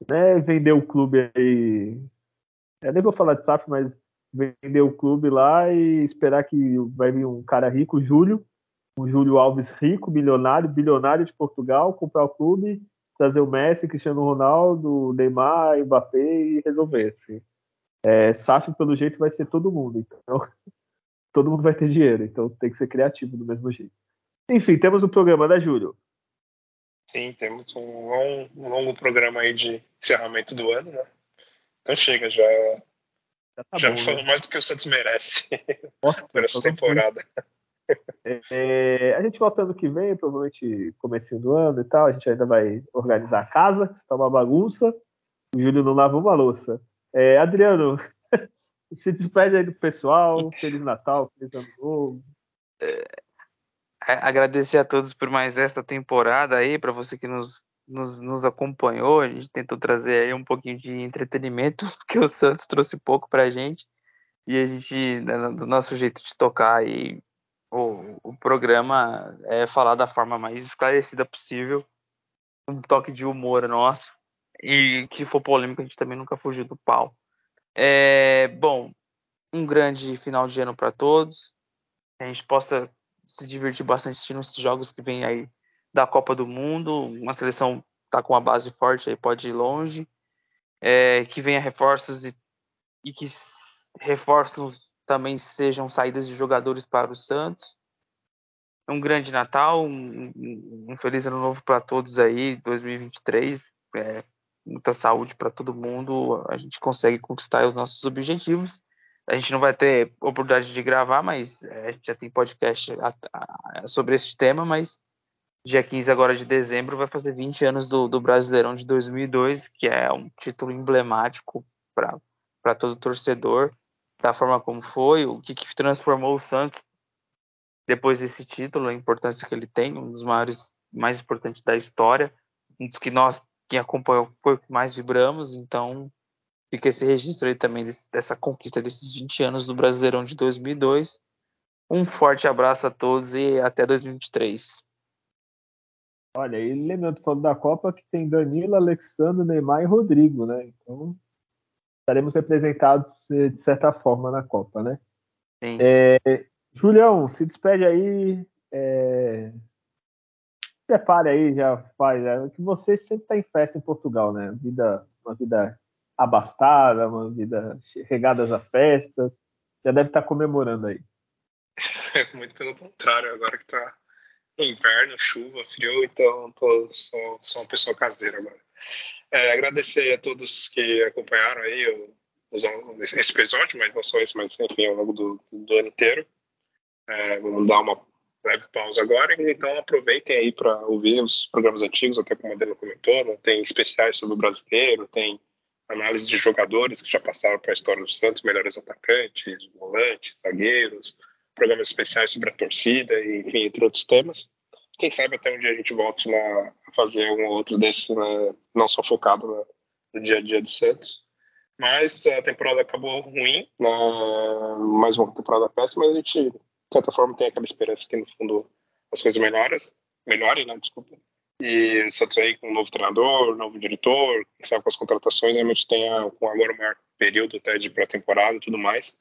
né? Vender o clube aí. Eu nem vou falar de SAF, mas vender o clube lá e esperar que vai vir um cara rico, Júlio, o Júlio Alves rico, milionário, bilionário de Portugal, comprar o clube, trazer o Messi, Cristiano Ronaldo, Neymar, Mbappé e resolver. Assim. É, SAF, pelo jeito, vai ser todo mundo. Então, (laughs) todo mundo vai ter dinheiro. Então, tem que ser criativo do mesmo jeito. Enfim, temos o programa, né, Júlio? Sim, temos um longo, um longo programa aí de encerramento do ano, né? Então chega, já. Já, tá já bom, falou né? mais do que o Santos merece Nossa, (laughs) por essa temporada. É, a gente volta ano que vem, provavelmente comecinho do ano e tal. A gente ainda vai organizar a casa, está uma bagunça. O Júlio não lava uma louça. É, Adriano, (laughs) se despede aí do pessoal. Feliz Natal, feliz Ano Novo. É, agradecer a todos por mais esta temporada aí, para você que nos, nos, nos, acompanhou. A gente tentou trazer aí um pouquinho de entretenimento, (laughs) porque o Santos trouxe pouco para a gente. E a gente, né, do nosso jeito de tocar aí, o, o programa é falar da forma mais esclarecida possível, um toque de humor nosso, e que for polêmico, a gente também nunca fugiu do pau. É, bom, um grande final de ano para todos. A gente possa se divertir bastante assistindo esses jogos que vem aí da Copa do Mundo. Uma seleção tá com uma base forte aí, pode ir longe. É, que venha reforços e, e que reforços também sejam saídas de jogadores para o Santos. Um grande Natal, um, um feliz ano novo para todos aí, 2023. É, muita saúde para todo mundo. A gente consegue conquistar os nossos objetivos. A gente não vai ter oportunidade de gravar, mas é, a gente já tem podcast sobre esse tema, mas dia 15 agora de dezembro vai fazer 20 anos do, do Brasileirão de 2002, que é um título emblemático para todo torcedor, da forma como foi, o que, que transformou o Santos depois desse título, a importância que ele tem, um dos maiores, mais importantes da história, um dos que nós, quem acompanhou, mais vibramos, então fica esse registro aí também desse, dessa conquista desses 20 anos do Brasileirão de 2002. Um forte abraço a todos e até 2023. Olha, e lembrando, falando da Copa, que tem Danilo, Alexandre, Neymar e Rodrigo, né? Então, estaremos representados eh, de certa forma na Copa, né? Sim. É, Julião, se despede aí. É... Prepare aí, já faz. É, que você sempre está em festa em Portugal, né? Vida, uma vida abastada, uma vida regadas a festas. Já deve estar tá comemorando aí. (laughs) Muito pelo contrário, agora que está inverno, chuva, frio, então tô, sou, sou uma pessoa caseira agora. É, agradecer a todos que acompanharam aí esse episódio, mas não só esse, mas enfim, ao longo do, do ano inteiro. É, vamos dar uma leve pausa agora, então aproveitem aí para ouvir os programas antigos, até como a Adela comentou, né? tem especiais sobre o brasileiro, tem análise de jogadores que já passaram para a história do Santos, melhores atacantes, volantes, zagueiros, programas especiais sobre a torcida, enfim, entre outros temas. Quem sabe até um dia a gente volte a fazer um ou outro desse, né, não só focado no, no dia a dia do Santos. Mas a temporada acabou ruim, né, mais uma temporada péssima, mas a gente, de certa forma, tem aquela esperança que no fundo as coisas melhoram, melhorem, né, desculpa. E o Santos aí com um novo treinador, novo diretor, quem sabe com as contratações, realmente tenha com agora o maior período até de pré-temporada e tudo mais.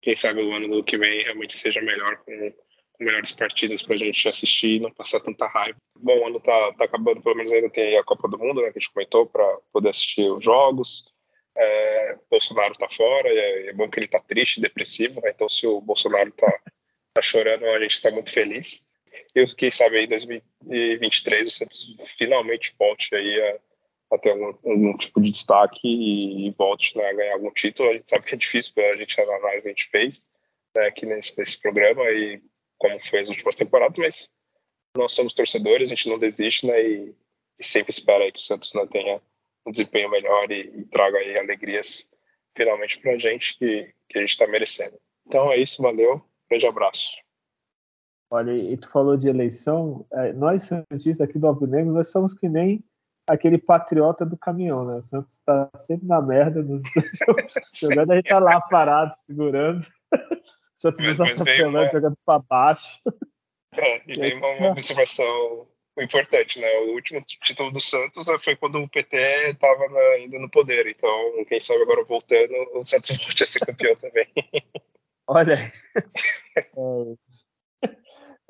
Quem sabe o ano que vem realmente seja melhor com melhores partidas para a gente assistir e não passar tanta raiva. Bom, o ano tá, tá acabando, pelo menos ainda tem a Copa do Mundo, né, que a gente comentou, para poder assistir os jogos. É, Bolsonaro tá fora, é, é, bom que ele tá triste, depressivo, né? então se o Bolsonaro tá, tá chorando, a gente está muito feliz. E quem sabe aí em 2023 o Santos finalmente volte aí a a ter algum, algum, tipo de destaque e, e volte né, a ganhar algum título. A gente sabe que é difícil a gente analisar a gente fez né, aqui nesse, nesse programa e como foi as últimas temporadas, mas nós somos torcedores, a gente não desiste né, e, e sempre espera que o Santos né, tenha um desempenho melhor e, e traga aí alegrias finalmente para a gente que, que a gente está merecendo. Então é isso, valeu, grande abraço. Olha, e tu falou de eleição, é, nós santistas aqui do Alvo Negro, nós somos que nem aquele patriota do caminhão, né? O Santos está sempre na merda nos (laughs) jogando, a gente tá lá parado, segurando. (laughs) Santos nos atropelando, uma... jogando para baixo. (laughs) É, e vem uma, uma observação importante, né? O último título do Santos foi quando o PT estava ainda no poder. Então, quem sabe agora voltando, o Santos (laughs) volte a ser campeão também. (laughs) Olha. É,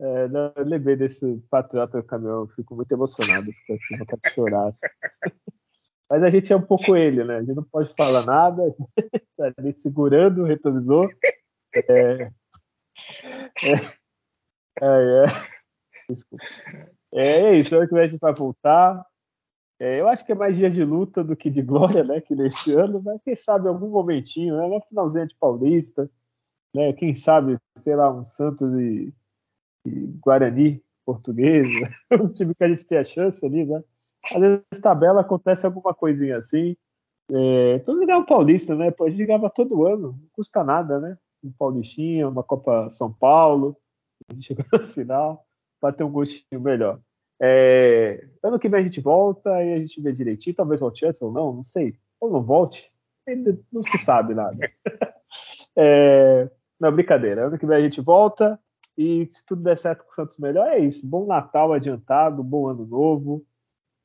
é, não, eu lembrei desse patriota do caminhão, fico muito emocionado, fico com vontade de chorar. Assim. Mas a gente é um pouco ele, né? A gente não pode falar nada, tá ali segurando o retrovisor. É, é, é, Desculpa. É, é isso, ano que a gente vai voltar. É, eu acho que é mais dia de luta do que de glória, né? Que nesse ano, mas quem sabe algum momentinho, né? No finalzinho de Paulista, né? Quem sabe, sei lá, um Santos e Guarani portuguesa, (laughs) um time que a gente tem a chance ali, né? Às vezes tabela acontece alguma coisinha assim. É, todo ganhar um paulista, né? Pô, a gente ganhava todo ano, não custa nada, né? Um paulistinha, uma Copa São Paulo, a gente chegou no final, para ter um gostinho melhor. É, ano que vem a gente volta e a gente vê direitinho, talvez volte antes ou não, não sei. Ou não volte, ainda não se sabe nada. (laughs) É, não, brincadeira. Ano que vem a gente volta. E se tudo der certo com o Santos melhor, é isso. Bom Natal adiantado, bom ano novo.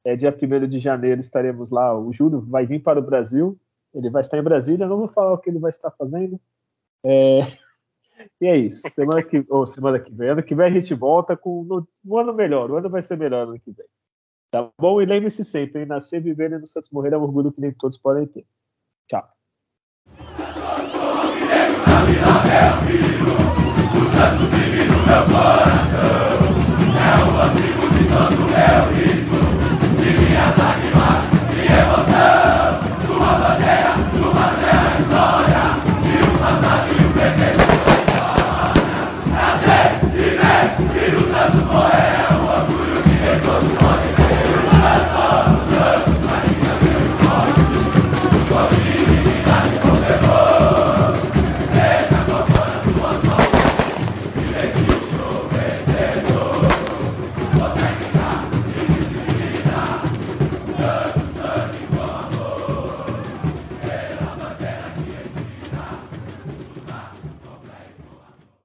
É, dia 1 de janeiro estaremos lá. O Júlio vai vir para o Brasil. Ele vai estar em Brasília. Não vou falar o que ele vai estar fazendo. É... (laughs) E é isso. Semana que, ou semana que vem. Ano que vem a gente volta com um ano melhor. O ano vai ser melhor ano que vem. Tá bom? E lembre-se sempre: hein? nascer, viver e no Santos morrer é um orgulho que nem todos podem ter. Tchau. Meu coração.